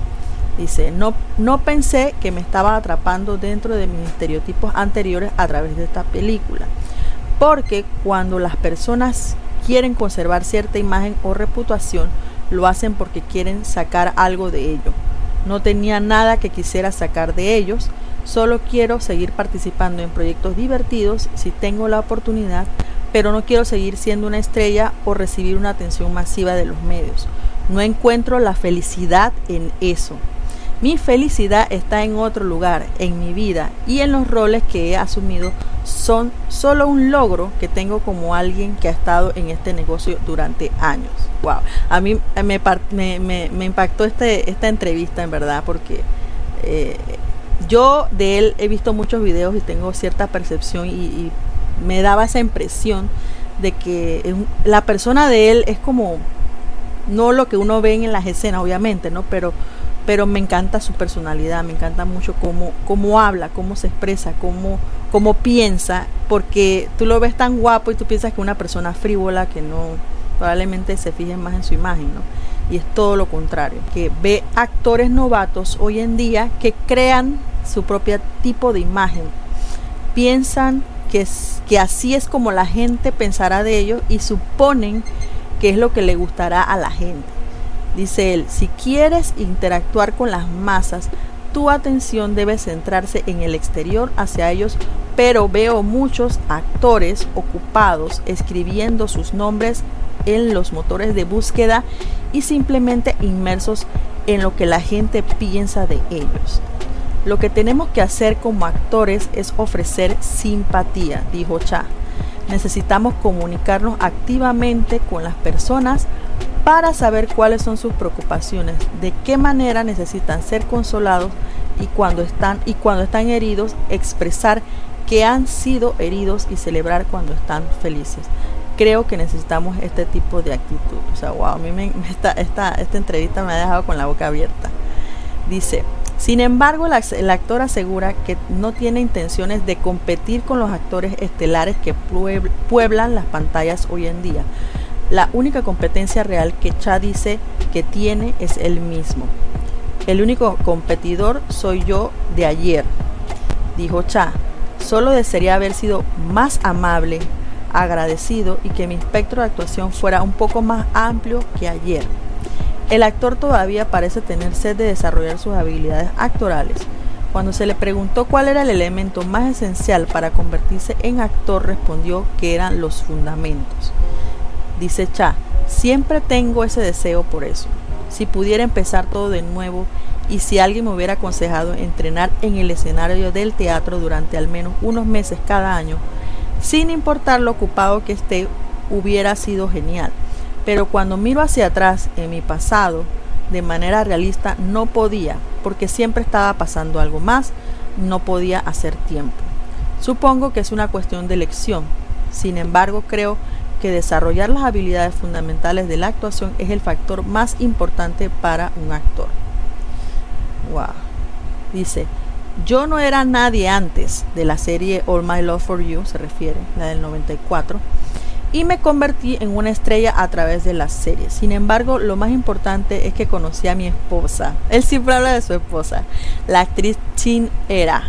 Dice, no, no pensé que me estaba atrapando dentro de mis estereotipos anteriores a través de esta película. Porque cuando las personas quieren conservar cierta imagen o reputación, lo hacen porque quieren sacar algo de ello. No tenía nada que quisiera sacar de ellos, solo quiero seguir participando en proyectos divertidos si tengo la oportunidad, pero no quiero seguir siendo una estrella o recibir una atención masiva de los medios. No encuentro la felicidad en eso. Mi felicidad está en otro lugar, en mi vida y en los roles que he asumido son solo un logro que tengo como alguien que ha estado en este negocio durante años. Wow, a mí me, impactó este, esta entrevista en verdad porque eh, yo de él he visto muchos videos y tengo cierta percepción y, me daba esa impresión de que la persona de él es como no lo que uno ve en las escenas obviamente, ¿no? Pero pero me encanta su personalidad, me encanta mucho cómo, cómo habla, cómo se expresa, cómo, cómo piensa, porque tú lo ves tan guapo y tú piensas que una persona frívola que no probablemente se fije más en su imagen, ¿no? Y es todo lo contrario, que ve actores novatos hoy en día que crean su propio tipo de imagen, piensan que, que así es como la gente pensará de ellos y suponen que es lo que le gustará a la gente. Dice él, si quieres interactuar con las masas, tu atención debe centrarse en el exterior hacia ellos, pero veo muchos actores ocupados escribiendo sus nombres en los motores de búsqueda y simplemente inmersos en lo que la gente piensa de ellos. Lo que tenemos que hacer como actores es ofrecer simpatía, dijo Cha. Necesitamos comunicarnos activamente con las personas para saber cuáles son sus preocupaciones, de qué manera necesitan ser consolados y cuando están y cuando están heridos expresar que han sido heridos y celebrar cuando están felices. Creo que necesitamos este tipo de actitud. O sea, wow, a mí me, esta, esta, esta entrevista me ha dejado con la boca abierta. Dice, sin embargo, el actor asegura que no tiene intenciones de competir con los actores estelares que pueblan las pantallas hoy en día. La única competencia real que Cha dice que tiene es él mismo. El único competidor soy yo de ayer, dijo Cha. Solo desearía haber sido más amable, agradecido y que mi espectro de actuación fuera un poco más amplio que ayer. El actor todavía parece tener sed de desarrollar sus habilidades actorales. Cuando se le preguntó cuál era el elemento más esencial para convertirse en actor, respondió que eran los fundamentos. Dice Cha, siempre tengo ese deseo por eso. Si pudiera empezar todo de nuevo y si alguien me hubiera aconsejado entrenar en el escenario del teatro durante al menos unos meses cada año, sin importar lo ocupado que esté, hubiera sido genial. Pero cuando miro hacia atrás en mi pasado, de manera realista, no podía, porque siempre estaba pasando algo más, no podía hacer tiempo. Supongo que es una cuestión de elección. Sin embargo, creo que desarrollar las habilidades fundamentales de la actuación es el factor más importante para un actor. Wow. Dice, yo no era nadie antes de la serie All My Love for You, se refiere, la del 94, y me convertí en una estrella a través de la serie. Sin embargo, lo más importante es que conocí a mi esposa. Él siempre habla de su esposa, la actriz Chin Era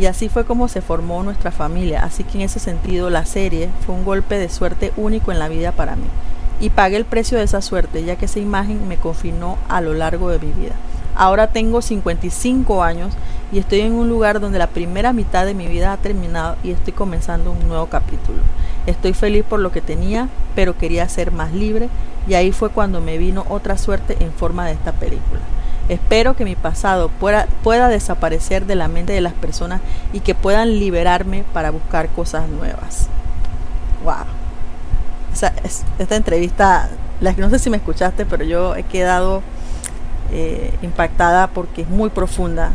y así fue como se formó nuestra familia. Así que en ese sentido la serie fue un golpe de suerte único en la vida para mí. Y pagué el precio de esa suerte, ya que esa imagen me confinó a lo largo de mi vida. Ahora tengo 55 años y estoy en un lugar donde la primera mitad de mi vida ha terminado y estoy comenzando un nuevo capítulo. Estoy feliz por lo que tenía, pero quería ser más libre y ahí fue cuando me vino otra suerte en forma de esta película. Espero que mi pasado pueda, pueda desaparecer de la mente de las personas y que puedan liberarme para buscar cosas nuevas. Wow. sea, esta entrevista, la, no sé si me escuchaste, pero yo he quedado eh, impactada porque es muy profunda.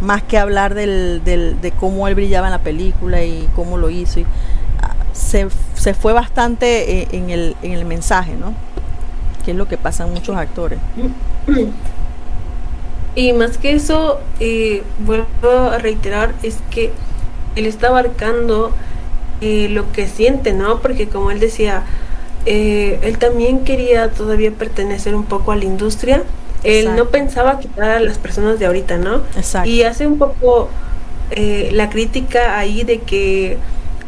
Más que hablar del, del, de cómo él brillaba en la película y cómo lo hizo. Se, se, fue bastante eh, en el, en el mensaje, ¿no? Que es lo que pasan muchos actores. Y más que eso, eh, vuelvo a reiterar, es que él está abarcando eh, lo que siente, ¿no? Porque como él decía, eh, él también quería todavía pertenecer un poco a la industria. Él no pensaba quitar a las personas de ahorita, ¿no? Exacto. Y hace un poco la crítica ahí de que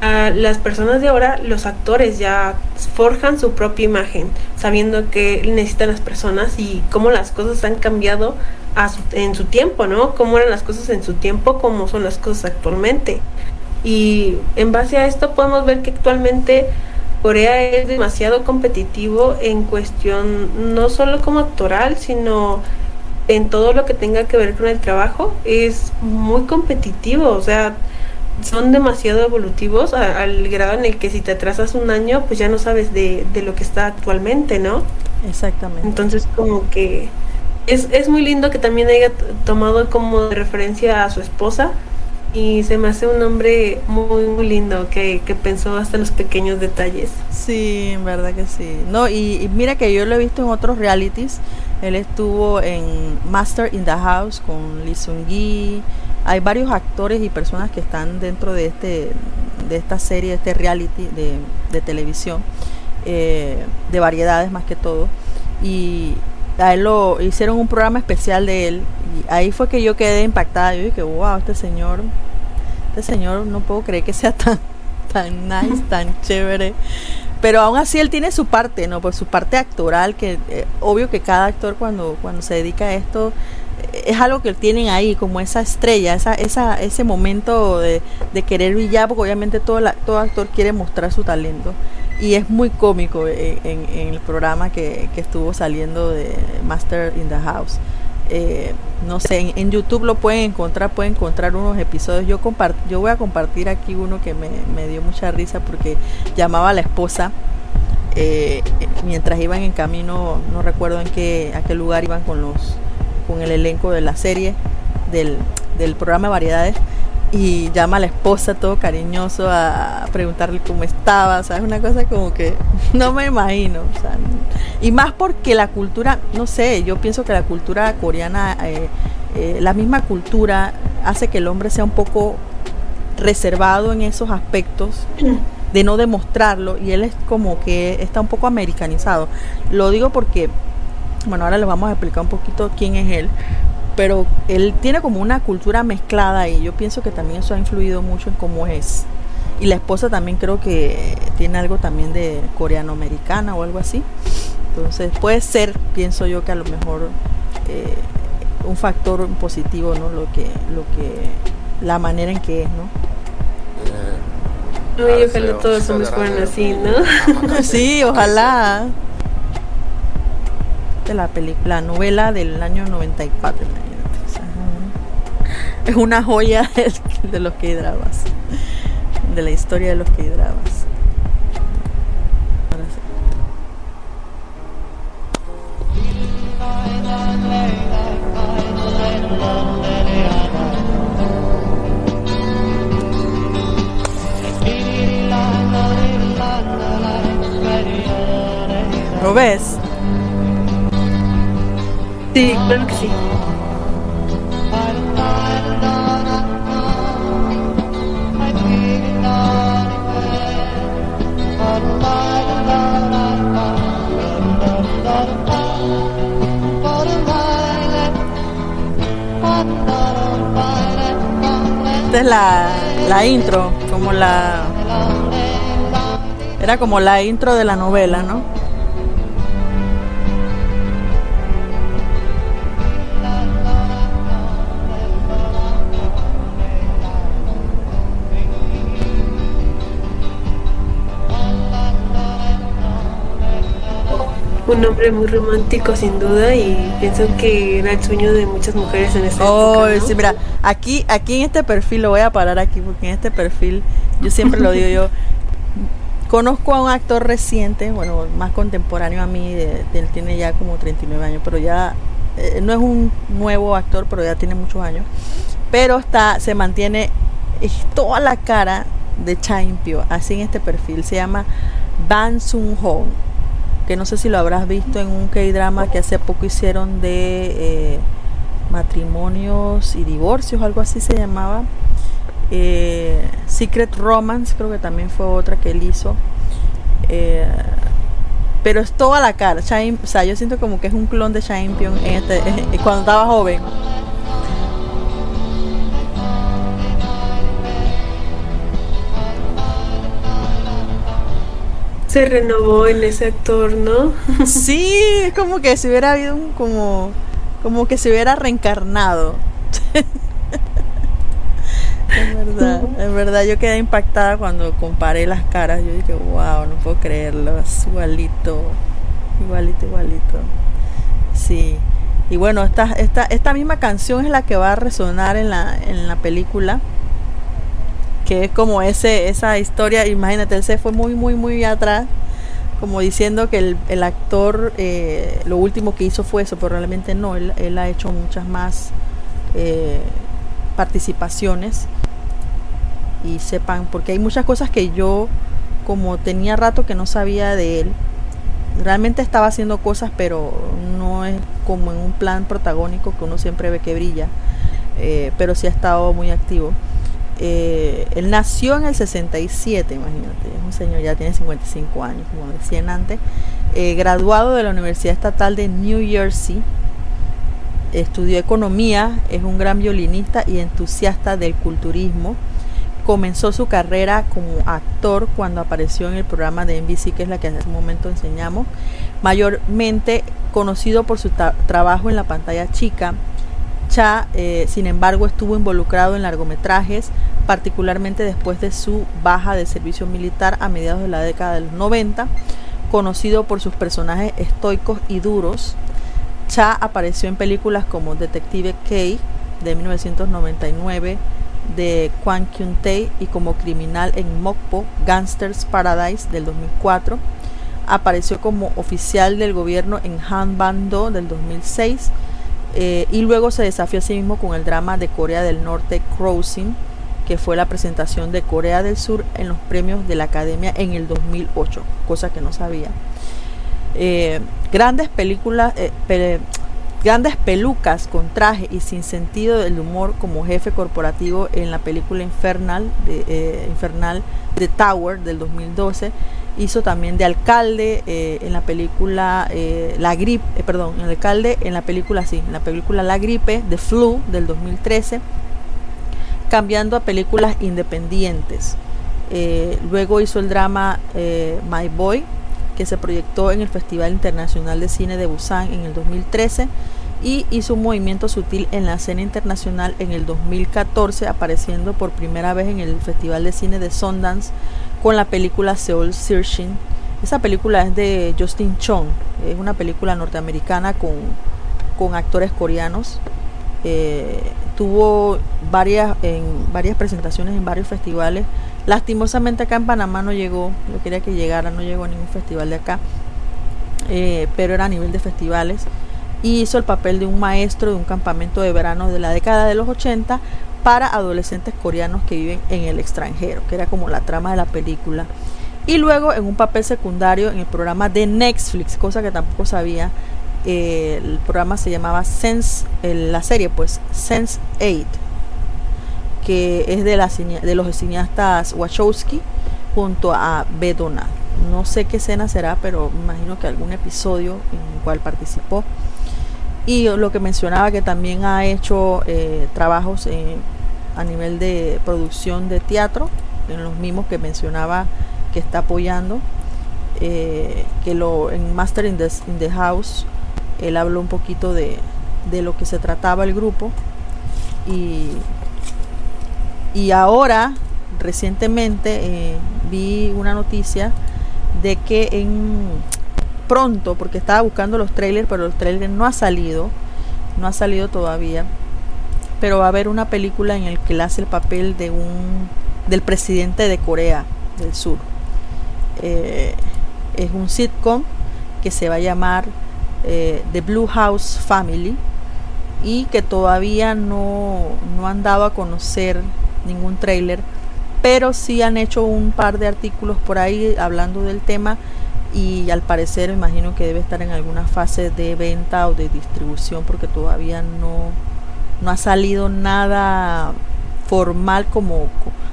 a las personas de ahora, los actores ya forjan su propia imagen, sabiendo que necesitan las personas y cómo las cosas han cambiado en su tiempo, ¿no? Cómo eran las cosas en su tiempo, cómo son las cosas actualmente. Y en base a esto podemos ver que actualmente Corea es demasiado competitivo en cuestión no solo como actoral, sino en todo lo que tenga que ver con el trabajo. Es muy competitivo, o sea, son demasiado evolutivos al grado en el que si te atrasas un año, pues ya no sabes de, de lo que está actualmente, ¿no? Exactamente. Entonces como que es, es muy lindo que también haya tomado como referencia a su esposa y se me hace un hombre muy muy lindo que, que pensó hasta los pequeños detalles. Sí, en verdad que sí. No, y, y, mira que yo lo he visto en otros realities. Él estuvo en Master in the House con Lee Sung Gi. Hay varios actores y personas que están dentro de este de esta serie, de este reality de, televisión, eh, de variedades más que todo. Y, a él lo hicieron un programa especial de él y ahí fue que yo quedé impactada. Yo dije wow este señor este señor no puedo creer que sea tan tan nice tan chévere pero aún así él tiene su parte no pues su parte actoral que eh, obvio que cada actor cuando cuando se dedica a esto es algo que tienen ahí como esa estrella esa esa ese momento de, de querer brillar porque obviamente todo la, todo actor quiere mostrar su talento y es muy cómico en, el programa que, estuvo saliendo de Master in the House. Eh, no sé, en, en, YouTube lo pueden encontrar, pueden encontrar unos episodios. Yo compart yo voy a compartir aquí uno que me, me, dio mucha risa porque llamaba a la esposa eh, mientras iban en camino, no recuerdo en qué, a qué lugar iban con los con el elenco de la serie del, del programa de variedades y llama a la esposa todo cariñoso a preguntarle cómo estaba, es una cosa como que no me imagino, y más porque la cultura, no sé, yo pienso que la cultura coreana, eh, eh, la misma cultura hace que el hombre sea un poco reservado en esos aspectos de no demostrarlo y él es como que está un poco americanizado. Lo digo porque, bueno, ahora les vamos a explicar un poquito quién es él, pero él tiene como una cultura mezclada y yo pienso que también eso ha influido mucho en cómo es. Y la esposa también creo que tiene algo también de coreano-americana o algo así. Entonces puede ser, pienso yo, que a lo mejor eh, un factor positivo, ¿no? Lo que, lo que, la manera en que es, ¿no? Eh, ojalá todos somos fueran así, ¿no? sí, ojalá de la película, la novela del año 94. Es una joya de los que dramas de la historia de los que dramas ¿Lo ves? Sí, claro que sí. Esta es la, la intro, como la... Era como la intro de la novela, ¿no? Un hombre muy romántico sin duda y pienso que era el sueño de muchas mujeres en esa oh, época, ¿no? sí, mira, aquí, aquí en este perfil lo voy a parar aquí porque en este perfil yo siempre lo digo yo conozco a un actor reciente, bueno, más contemporáneo a mí, de, él tiene ya como 39 años, pero ya eh, no es un nuevo actor, pero ya tiene muchos años. Pero está, se mantiene es toda la cara de Chaimpio, así en este perfil. Se llama Ban Sung Ho, que no sé si lo habrás visto en un K-drama que hace poco hicieron de eh, matrimonios y divorcios, algo así se llamaba. Eh, Secret Romance, creo que también fue otra que él hizo. Eh, pero es toda la cara. o sea, yo siento como que es un clon de Champion en este, cuando estaba joven. Se renovó en ese actor, ¿no? sí, es como que si hubiera habido un como como que se hubiera reencarnado. es verdad, es verdad, yo quedé impactada cuando comparé las caras, yo dije, wow, no puedo creerlo, es igualito, igualito, igualito. Sí. Y bueno, esta, esta, esta misma canción es la que va a resonar en la, en la película que es como ese, esa historia, imagínate, él se fue muy, muy, muy atrás, como diciendo que el, el actor eh, lo último que hizo fue eso, pero realmente no, él, él ha hecho muchas más eh, participaciones y sepan, porque hay muchas cosas que yo, como tenía rato que no sabía de él, realmente estaba haciendo cosas, pero no es como en un plan protagónico que uno siempre ve que brilla, eh, pero sí ha estado muy activo. Eh, él nació en el 67, imagínate, es un señor, ya tiene 55 años, como decían antes, eh, graduado de la Universidad Estatal de New Jersey, estudió economía, es un gran violinista y entusiasta del culturismo. Comenzó su carrera como actor cuando apareció en el programa de NBC, que es la que en ese momento enseñamos, mayormente conocido por su trabajo en la pantalla chica, Cha, eh, sin embargo, estuvo involucrado en largometrajes, particularmente después de su baja de servicio militar a mediados de la década de los 90. Conocido por sus personajes estoicos y duros, Cha apareció en películas como Detective K de 1999, de Kwan Kyun Tae y como criminal en Mokpo, Gangsters Paradise del 2004. Apareció como oficial del gobierno en Han Bando del 2006 eh, y luego se desafió a sí mismo con el drama de Corea del Norte Crossing, que fue la presentación de Corea del Sur en los premios de la Academia en el 2008, cosa que no sabía. Eh, grandes películas, eh, grandes pelucas con traje y sin sentido del humor como jefe corporativo en la película Infernal de, Infernal The Tower del 2012 hizo también de alcalde eh, en la película eh, La Gripe, eh, perdón, el alcalde en la película sí, en la película La Gripe de Flu del 2013, cambiando a películas independientes. luego hizo el drama My Boy, que se proyectó en el Festival Internacional de Cine de Busan en el 2013 y hizo un movimiento sutil en la escena internacional en el 2014, apareciendo por primera vez en el Festival de Cine de Sundance con la película Seoul Searching. Esa película es de Justin Chong, es una película norteamericana con, con actores coreanos. Eh, tuvo varias, en varias presentaciones en varios festivales. Lastimosamente acá en Panamá no llegó, yo quería que llegara, no llegó a ningún festival de acá, eh, pero era a nivel de festivales. Y hizo el papel de un maestro de un campamento de verano de la década de los 80 para adolescentes coreanos que viven en el extranjero, que era como la trama de la película. Y luego en un papel secundario en el programa de Netflix, cosa que tampoco sabía, eh, el programa se llamaba Sense, la serie pues Sense 8, que es de, la, de los cineastas Wachowski junto a Bedona. No sé qué escena será, pero imagino que algún episodio en el cual participó y lo que mencionaba que también ha hecho eh, trabajos a nivel de producción de teatro en los mismos que mencionaba que está apoyando eh, que lo en Master in the, House él habló un poquito de, de, lo que se trataba el grupo y, y ahora recientemente eh, vi una noticia de que en pronto, porque estaba buscando los trailers, pero los trailers no ha salido, no ha salido todavía. Pero va a haber una película en el que él hace el papel de un del presidente de Corea del Sur. eh, es un sitcom que se va a llamar eh, The Blue House Family y que todavía no, no han dado a conocer ningún trailer, pero sí han hecho un par de artículos por ahí hablando del tema y al parecer imagino que debe estar en alguna fase de venta o de distribución porque todavía no, no ha salido nada formal como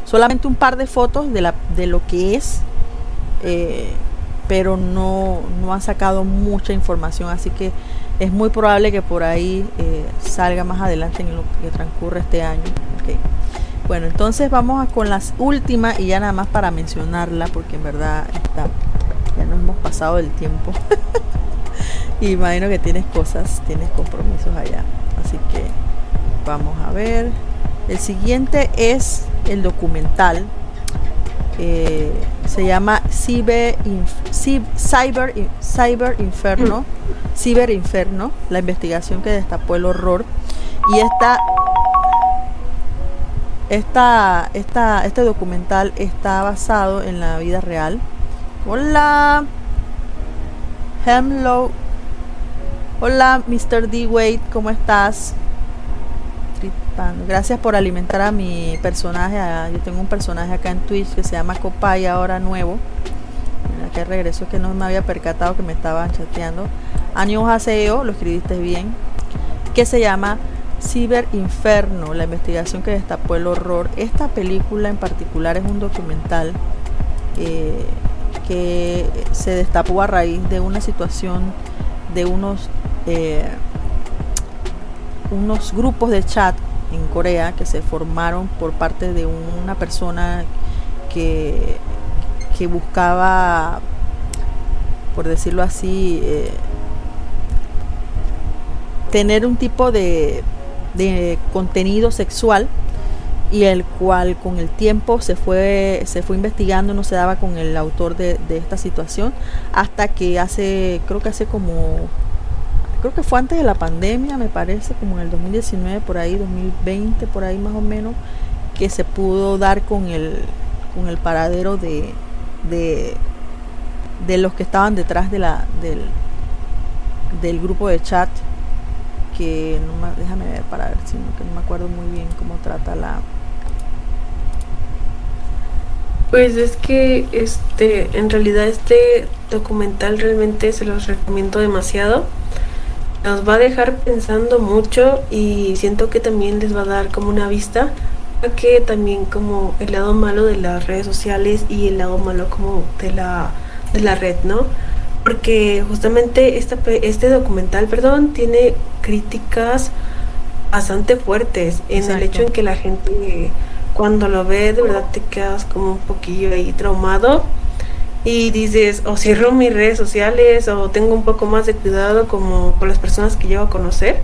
solamente un par de fotos de, la, de lo que es eh, pero no, no han sacado mucha información así que es muy probable que por ahí eh, salga más adelante en lo que transcurre este año bueno entonces vamos a con las últimas y ya nada más para mencionarla porque en verdad está ya nos hemos pasado del tiempo. y imagino que tienes cosas, tienes compromisos allá. Así que vamos a ver. El siguiente es el documental. Eh, se llama Cyber, Cyber, Cyber Inferno. Cyber Inferno, la investigación que destapó el horror. Y esta, esta, esta, este documental está basado en la vida real Hola. Hello. Hola, Mr. D. Wade, ¿cómo estás? Gracias por alimentar a mi personaje. Yo tengo un personaje acá en Twitch que se llama Copay, ahora nuevo. Mira que regreso, es que no me había percatado que me estaban chateando. Año Haseo, lo escribiste bien. Que se llama Ciber Inferno, la investigación que destapó el horror. Esta película en particular es un documental. Eh, que se destapó a raíz de una situación de unos, eh, unos grupos de chat en Corea que se formaron por parte de una persona que, que buscaba, por decirlo así, eh, tener un tipo de, de contenido sexual y el cual con el tiempo se fue, se fue investigando, no se daba con el autor de, esta situación, hasta que hace, creo que hace como, creo que fue antes de la pandemia, me parece, como en el 2019, por ahí, 2020, por ahí más o menos, que se pudo dar con el, con el paradero de, de, de los que estaban detrás de la, del, del grupo de chat que no déjame ver para ver si que no me acuerdo muy bien cómo trata la pues es que este, en realidad este documental realmente se los recomiendo demasiado. Nos va a dejar pensando mucho y siento que también les va a dar como una vista a que también como el lado malo de las redes sociales y el lado malo como de la, de la red, ¿no? Porque justamente esta, este documental, perdón, tiene críticas bastante fuertes en el hecho en que la gente cuando lo ves de verdad te quedas como un poquillo ahí traumado y dices o cierro mis redes sociales o tengo un poco más de cuidado como con las personas que llevo a conocer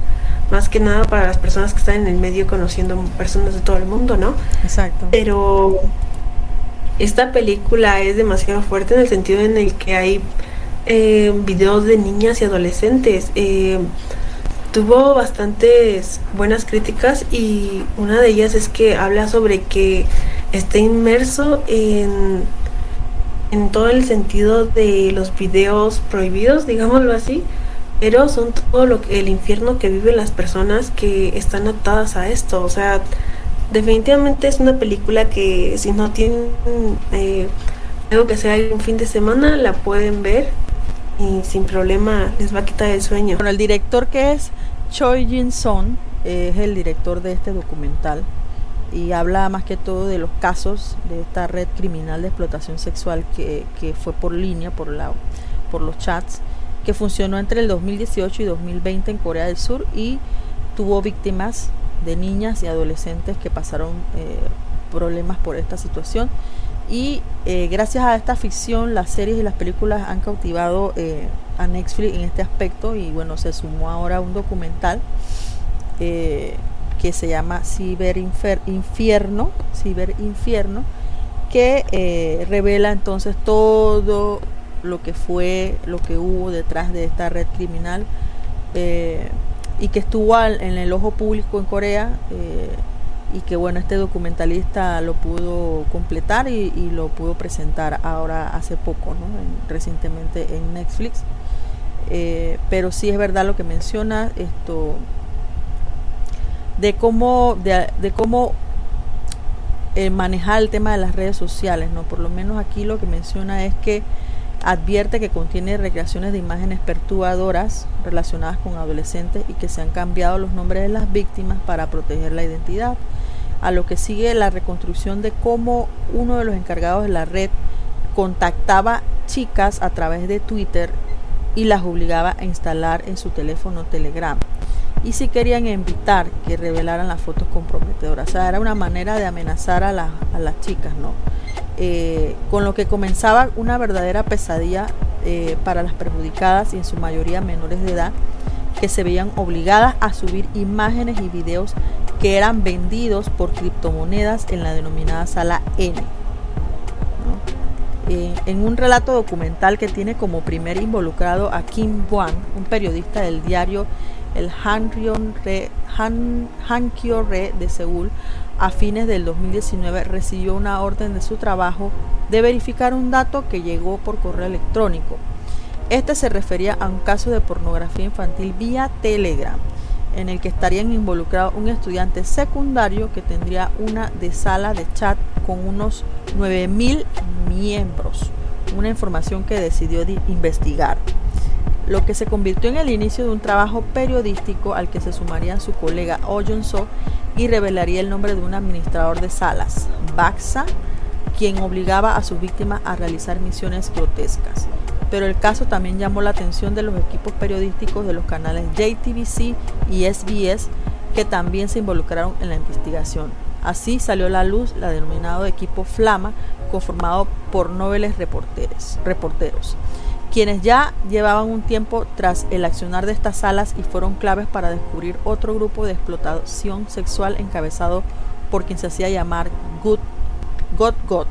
más que nada para las personas que están en el medio conociendo personas de todo el mundo no exacto. Pero esta película es demasiado fuerte en el sentido en el que hay eh, videos de niñas y adolescentes eh, tuvo bastantes buenas críticas y una de ellas es que habla sobre que está inmerso en, en todo el sentido de los videos prohibidos, digámoslo así, pero son todo lo que, el infierno que viven las personas que están atadas a esto. O sea, definitivamente es una película que si no tienen eh, algo que sea un fin de semana, la pueden ver y sin problema les va a quitar el sueño. Bueno, el director que es Choi Jin Son es el director de este documental y habla más que todo de los casos de esta red criminal de explotación sexual que, fue por línea, por, la, por los chats, que funcionó entre el 2018 y 2020 en Corea del Sur y tuvo víctimas de niñas y adolescentes que pasaron eh, problemas por esta situación. Y eh, gracias a esta ficción, las series y las películas han cautivado eh, a Netflix en este aspecto y bueno, se sumó ahora un documental eh, que se llama Ciber Infierno, Ciber Infierno, que revela entonces todo lo que fue, lo que hubo detrás de esta red criminal y que estuvo en el ojo público en Corea y que bueno, este documentalista lo pudo completar y, lo pudo presentar ahora hace poco, ¿no? recientemente en Netflix. Eh, pero sí es verdad lo que menciona esto de cómo, de, cómo eh, manejar el tema de las redes sociales, ¿no? Por lo menos aquí lo que menciona es que advierte que contiene recreaciones de imágenes perturbadoras relacionadas con adolescentes y que se han cambiado los nombres de las víctimas para proteger la identidad, a lo que sigue la reconstrucción de cómo uno de los encargados de la red contactaba chicas a través de Twitter y las obligaba a instalar en su teléfono Telegram. Y si querían evitar que revelaran las fotos comprometedoras. O sea, era una manera de amenazar a, a las chicas, ¿no? Eh, con lo que comenzaba una verdadera pesadilla eh, para las perjudicadas y en su mayoría menores de edad que se veían obligadas a subir imágenes y videos que eran vendidos por criptomonedas en la denominada sala N. Eh, en un relato documental que tiene como primer involucrado a Kim Wang, un periodista del diario el Hankyo Re de Seúl, a fines del 2019 recibió una orden de su trabajo de verificar un dato que llegó por correo electrónico. Este se refería a un caso de pornografía infantil vía Telegram, en el que estarían involucrados un estudiante secundario que tendría una de sala de chat con unos 9.000 miembros, una información que decidió investigar lo que se convirtió en el inicio de un trabajo periodístico al que se sumaría su colega Oh So y revelaría el nombre de un administrador de salas, Baxa, quien obligaba a sus víctimas a realizar misiones grotescas. Pero el caso también llamó la atención de los equipos periodísticos de los canales JTBC y SBS que también se involucraron en la investigación. Así salió a la luz la denominado equipo Flama, conformado por noveles reporteros quienes ya llevaban un tiempo tras el accionar de estas salas y fueron claves para descubrir otro grupo de explotación sexual encabezado por quien se hacía llamar God God,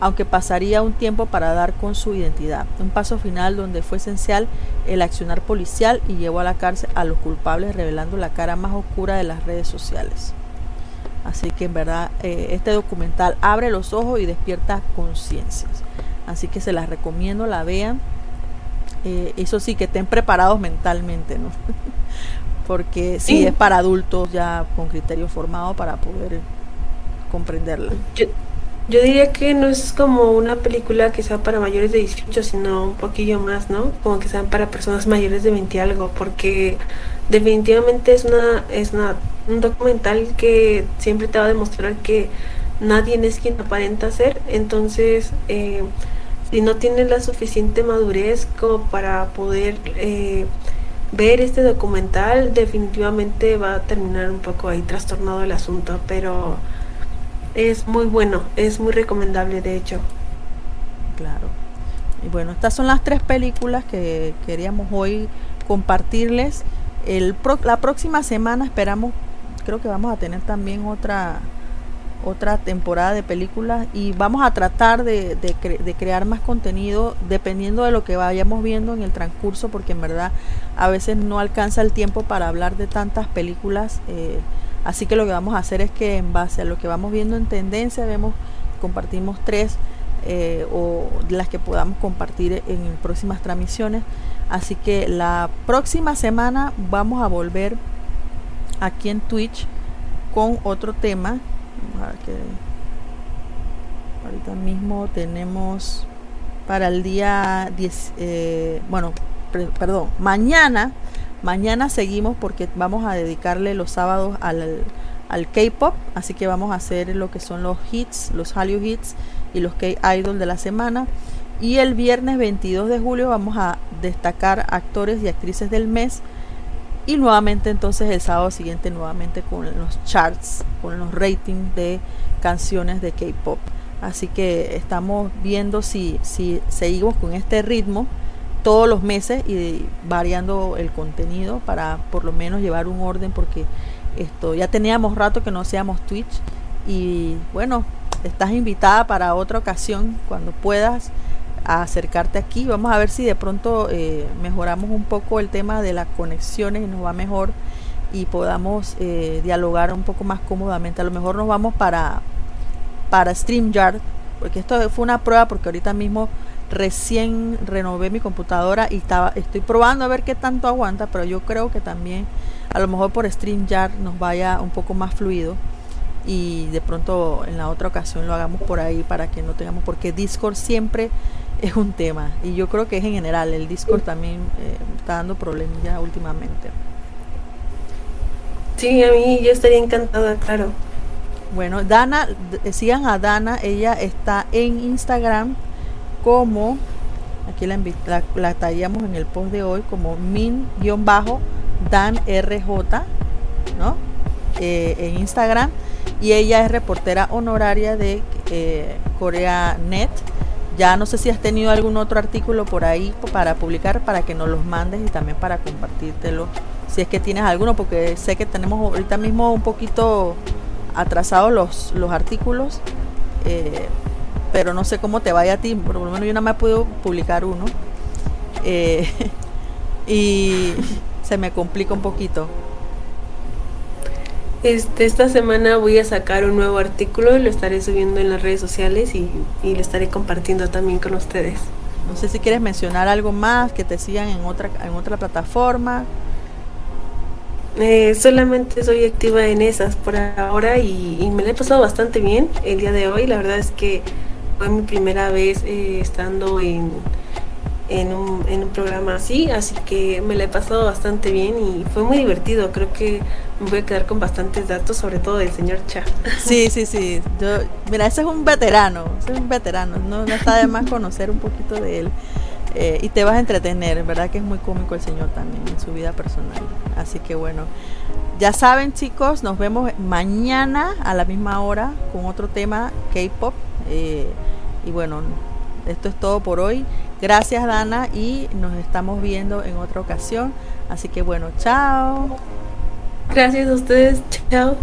aunque pasaría un tiempo para dar con su identidad. Un paso final donde fue esencial el accionar policial y llevó a la cárcel a los culpables revelando la cara más oscura de las redes sociales. Así que en verdad eh, este documental abre los ojos y despierta conciencias. Así que se las recomiendo, la vean. Eh, eso sí, que estén preparados mentalmente, ¿no? Porque sí, es para adultos ya con criterio formado para poder comprenderla. Yo, diría que no es como una película que sea para mayores de 18, sino un poquillo más, ¿no? Como que sean para personas mayores de 20 algo, porque definitivamente es una es una, un documental que siempre te va a demostrar que nadie es quien aparenta ser, entonces eh, si no tienes la suficiente madurez como para poder eh, ver este documental, definitivamente va a terminar un poco ahí trastornado el asunto, pero es muy bueno, es muy recomendable de hecho. Claro. Y bueno, estas son las tres películas que queríamos hoy compartirles. El la próxima semana esperamos, creo que vamos a tener también otra otra temporada de películas y vamos a tratar de, crear más contenido dependiendo de lo que vayamos viendo en el transcurso porque en verdad a veces no alcanza el tiempo para hablar de tantas películas eh, así que lo que vamos a hacer es que en base a lo que vamos viendo en tendencia vemos compartimos tres eh, o las que podamos compartir en próximas transmisiones. Así que la próxima semana vamos a volver aquí en Twitch con otro tema. Ahorita mismo tenemos para el día 10, eh, bueno, perdón, mañana, mañana seguimos porque vamos a dedicarle los sábados al, K-pop, así que vamos a hacer lo que son los hits, los Hallyu hits y los K-idol de la semana. Y el viernes 22 de julio vamos a destacar actores y actrices del mes y nuevamente entonces el sábado siguiente nuevamente con los charts, con los ratings de canciones de K-Pop. Así que estamos viendo si, si seguimos con este ritmo todos los meses y variando el contenido para por lo menos llevar un orden porque esto ya teníamos rato que no hacíamos Twitch y bueno, estás invitada para otra ocasión cuando puedas a acercarte aquí. Vamos a ver si de pronto eh, mejoramos un poco el tema de las conexiones y nos va mejor y podamos eh, dialogar un poco más cómodamente. A lo mejor nos vamos para, para StreamYard, porque esto fue una prueba porque ahorita mismo recién renové mi computadora y estaba, estoy probando a ver qué tanto aguanta, pero yo creo que también a lo mejor por StreamYard nos vaya un poco más fluido y de pronto en la otra ocasión lo hagamos por ahí para que no tengamos, porque Discord siempre es un tema y yo creo que es en general, el Discord también eh, está dando problemas ya últimamente. Sí, a mí yo estaría encantada, claro. Bueno, Dana, sigan a Dana, ella está en Instagram como, aquí la, la, tallamos en el post de hoy, como min-dan rj, ¿no? Eh, en Instagram. Y ella es reportera honoraria de eh, Corea Net. Ya no sé si has tenido algún otro artículo por ahí para publicar, para que nos los mandes y también para compartírtelo, si es que tienes alguno, porque sé que tenemos ahorita mismo un poquito atrasados los, los artículos. Eh, pero no sé cómo te vaya a ti, por lo menos yo nada más puedo publicar uno. Eh, y se me complica un poquito. Este, esta semana voy a sacar un nuevo artículo, lo estaré subiendo en las redes sociales y, lo estaré compartiendo también con ustedes. No sé si quieres mencionar algo más, que te sigan en otra, en otra plataforma. Eh, solamente soy activa en esas por ahora y, y, me la he pasado bastante bien el día de hoy. La verdad es que fue mi primera vez eh, estando en, en, un, en un programa así, así que me la he pasado bastante bien y fue muy divertido. Creo que me voy a quedar con bastantes datos, sobre todo del señor Cha. Sí, sí, sí. Yo, mira, ese es un veterano, ese es un veterano. No, está de más conocer un poquito de él. Eh, y te vas a entretener, verdad que es muy cómico el señor también en su vida personal. Así que bueno, ya saben chicos, nos vemos mañana a la misma hora con otro tema K-Pop. Eh, y bueno, esto es todo por hoy. Gracias Dana y nos estamos viendo en otra ocasión. Así que bueno, chao. Gracias a ustedes, chao.